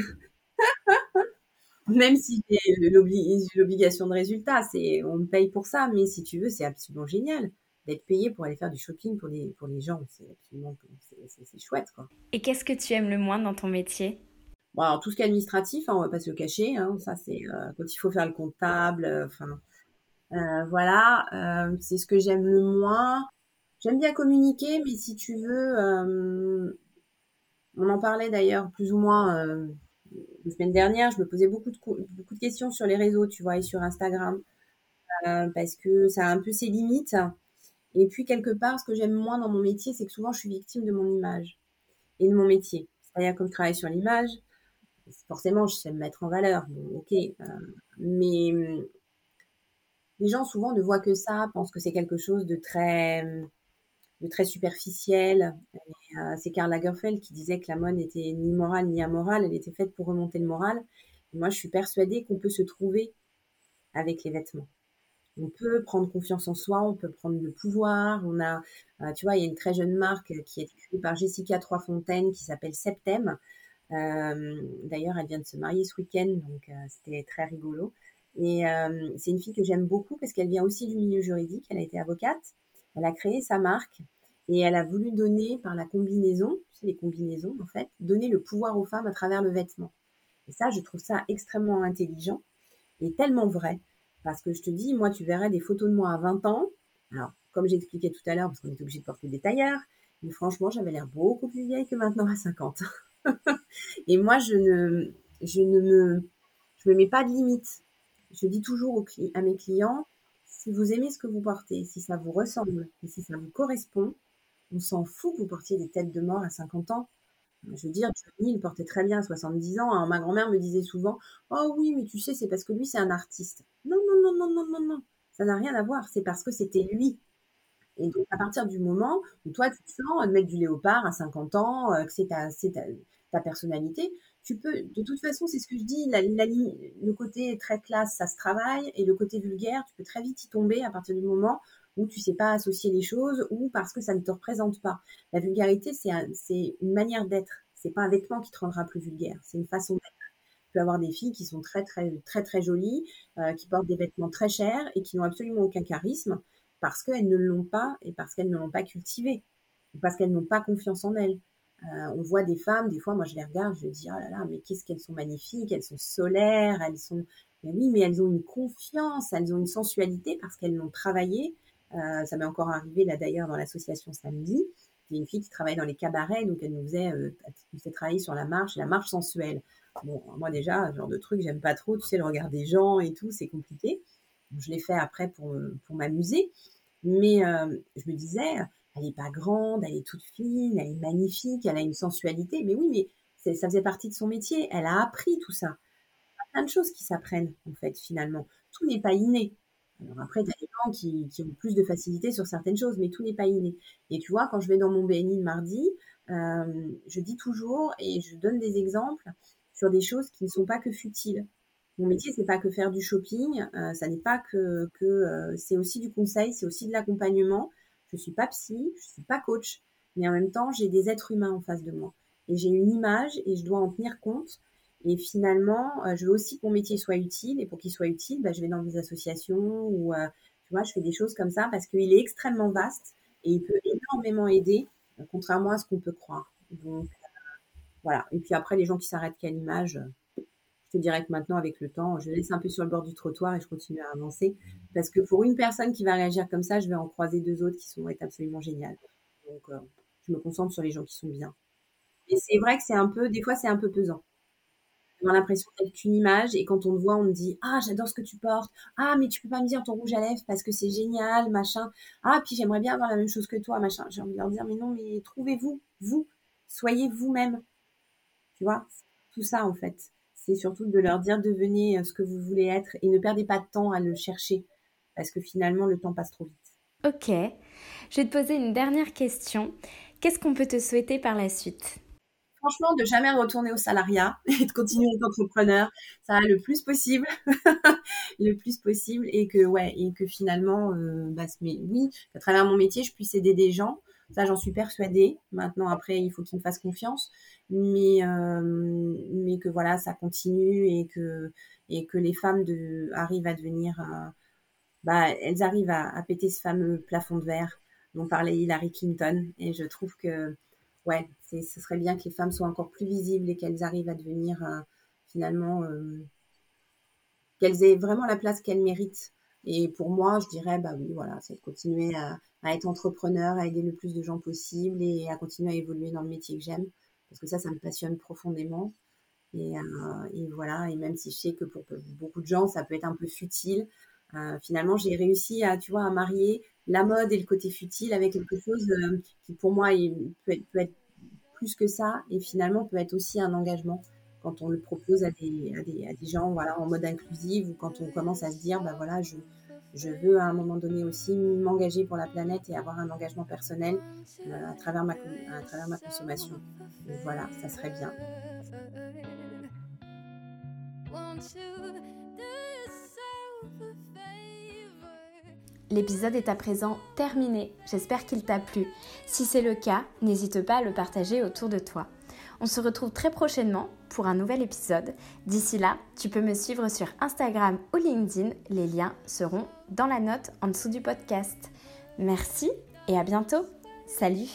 Même si j'ai l'obligation de résultat, c'est on me paye pour ça, mais si tu veux, c'est absolument génial d'être payé pour aller faire du shopping pour les, pour les gens. C'est absolument c'est chouette. Quoi. Et qu'est-ce que tu aimes le moins dans ton métier? Bon, alors, Tout ce qui est administratif, hein, on va pas se le cacher. Hein, ça, c'est euh, quand il faut faire le comptable. Euh, enfin, euh, voilà, euh, c'est ce que j'aime le moins. J'aime bien communiquer, mais si tu veux, euh, on en parlait d'ailleurs plus ou moins la semaine dernière. Je me posais beaucoup de, beaucoup de questions sur les réseaux, tu vois, et sur Instagram, parce que ça a un peu ses limites. Et puis quelque part, ce que j'aime moins dans mon métier, c'est que souvent je suis victime de mon image et de mon métier. C'est-à-dire comme je travaille sur l'image, forcément je sais me mettre en valeur. Ok, mais les gens souvent ne voient que ça, pensent que c'est quelque chose de très, de très superficiel. Euh, c'est Karl Lagerfeld qui disait que la mode n'était ni morale ni amorale, elle était faite pour remonter le moral. moi, je suis persuadée qu'on peut se trouver avec les vêtements. On peut prendre confiance en soi, on peut prendre le pouvoir. On a, euh, tu vois, il y a une très jeune marque qui est créée par Jessica Troisfontaine qui s'appelle Septem. Euh, d'ailleurs, elle vient de se marier ce week-end, donc c'était très rigolo. Et euh, c'est une fille que j'aime beaucoup parce qu'elle vient aussi du milieu juridique. Elle a été avocate. Elle a créé sa marque et elle a voulu donner par la combinaison, c'est les combinaisons en fait, donner le pouvoir aux femmes à travers le vêtement. Et ça, je trouve ça extrêmement intelligent et tellement vrai. Parce que je te dis, moi, tu verrais des photos de moi à 20 ans. Alors, comme j'expliquais tout à l'heure, parce qu'on est obligé de porter des tailleurs, mais franchement, j'avais l'air beaucoup plus vieille que maintenant à 50. et moi, je ne, je ne me, je me mets pas de limite je dis toujours à mes clients, si vous aimez ce que vous portez, si ça vous ressemble et si ça vous correspond, on s'en fout que vous portiez des têtes de mort à 50 ans. Je veux dire, Johnny, il portait très bien à 70 ans. ma grand-mère me disait souvent, oh oui, mais tu sais, c'est parce que lui, c'est un artiste. Non, non, non, non, non, non, non. Ça n'a rien à voir. C'est parce que c'était lui. Et donc, à partir du moment où toi, tu sens de mettre du léopard à 50 ans, euh, que c'est ta, ta, personnalité, tu peux, de toute façon, c'est ce que je dis, le côté très classe, ça se travaille, et le côté vulgaire, tu peux très vite y tomber à partir du moment où tu sais pas associer les choses ou parce que ça ne te représente pas. La vulgarité, c'est une manière d'être. C'est pas un vêtement qui te rendra plus vulgaire. C'est une façon d'être. Tu peux avoir des filles qui sont très très très très jolies, euh, qui portent des vêtements très chers et qui n'ont absolument aucun charisme parce qu'elles ne l'ont pas et parce qu'elles ne l'ont pas cultivé, parce qu'elles n'ont pas confiance en elles. Euh, on voit des femmes, des fois, moi je les regarde, je dis, oh là là, mais qu'est-ce qu'elles sont magnifiques, elles sont solaires, elles sont... Mais oui, mais elles ont une confiance, elles ont une sensualité parce qu'elles l'ont travaillé. Euh, ça m'est encore arrivé là d'ailleurs dans l'association samedi. Il y a une fille qui travaille dans les cabarets, donc elle nous faisait, euh, nous faisait travailler sur la marche, la marche sensuelle. Bon, moi déjà, ce genre de truc, j'aime pas trop, tu sais, le regard des gens et tout, c'est compliqué. je l'ai fait après pour, pour m'amuser. Mais je me disais, elle n'est pas grande, elle est toute fine, elle est magnifique, elle a une sensualité. Mais oui, mais ça faisait partie de son métier. Elle a appris tout ça. Il y a plein de choses qui s'apprennent, en fait, finalement. Tout n'est pas inné. Alors après, tu as des gens qui, ont plus de facilité sur certaines choses, mais tout n'est pas inné. Et tu vois, quand je vais dans mon BNI le mardi, euh, je dis toujours et je donne des exemples sur des choses qui ne sont pas que futiles. Mon métier, c'est pas que faire du shopping, euh, ça n'est pas que, euh, c'est aussi du conseil, c'est aussi de l'accompagnement, je suis pas psy, je suis pas coach, mais en même temps, j'ai des êtres humains en face de moi. Et j'ai une image et je dois en tenir compte. Et finalement, euh, je veux aussi que mon métier soit utile. Et pour qu'il soit utile, bah, je vais dans des associations ou, euh, tu vois, je fais des choses comme ça parce qu'il est extrêmement vaste et il peut énormément aider, euh, contrairement à ce qu'on peut croire. Donc, voilà. Et puis après, les gens qui s'arrêtent qu'à l'image, que maintenant, avec le temps, je laisse un peu sur le bord du trottoir et je continue à avancer. Parce que pour une personne qui va réagir comme ça, je vais en croiser deux autres qui sont être absolument géniales. Donc, euh, je me concentre sur les gens qui sont bien. Et c'est vrai que c'est un peu, des fois, c'est un peu pesant. On a l'impression d'être qu'une image et quand on te voit, on te dit Ah, j'adore ce que tu portes. Ah, mais tu peux pas me dire ton rouge à lèvres parce que c'est génial, machin. Ah, puis j'aimerais bien avoir la même chose que toi, machin. J'ai envie de leur dire Mais non, mais trouvez-vous, vous. Soyez vous-même. Tu vois, tout ça en fait. C'est surtout de leur dire devenez euh, ce que vous voulez être et ne perdez pas de temps à le chercher parce que finalement le temps passe trop vite. Ok. Je vais te poser une dernière question. Qu'est-ce qu'on peut te souhaiter par la suite? Franchement, de jamais retourner au salariat et de continuer à être entrepreneur, ça va le plus possible, le plus possible, et que ouais, et que finalement, euh, bah, mais oui, à travers mon métier, je puisse aider des gens. Ça, j'en suis persuadée. Maintenant, après, il faut qu'ils me fassent confiance, mais euh, mais que voilà, ça continue et que et que les femmes de, arrivent à devenir, euh, bah, elles arrivent à, à, péter ce fameux plafond de verre dont parlait Hillary Clinton. Et je trouve que ouais, ce serait bien que les femmes soient encore plus visibles et qu'elles arrivent à devenir euh, finalement qu'elles aient vraiment la place qu'elles méritent. Et pour moi, je dirais, bah oui, voilà, c'est de continuer à, à être entrepreneur, à aider le plus de gens possible et à continuer à évoluer dans le métier que j'aime. Parce que ça, ça me passionne profondément. Et, euh, et, voilà, et même si je sais que pour beaucoup de gens, ça peut être un peu futile, euh, finalement, j'ai réussi à, tu vois, à marier la mode et le côté futile avec quelque chose euh, qui, pour moi, peut, être, plus que ça et finalement peut être aussi un engagement quand on le propose à des, à des, à des gens voilà, en mode inclusif ou quand on commence à se dire, bah voilà, je, je veux à un moment donné aussi m'engager pour la planète et avoir un engagement personnel euh, à, travers ma, à travers ma consommation. Voilà, ça serait bien. L'épisode est à présent terminé. J'espère qu'il t'a plu. Si c'est le cas, n'hésite pas à le partager autour de toi. On se retrouve très prochainement pour un nouvel épisode. D'ici là, tu peux me suivre sur Instagram ou LinkedIn. Les liens seront dans la note en dessous du podcast. Merci et à bientôt. Salut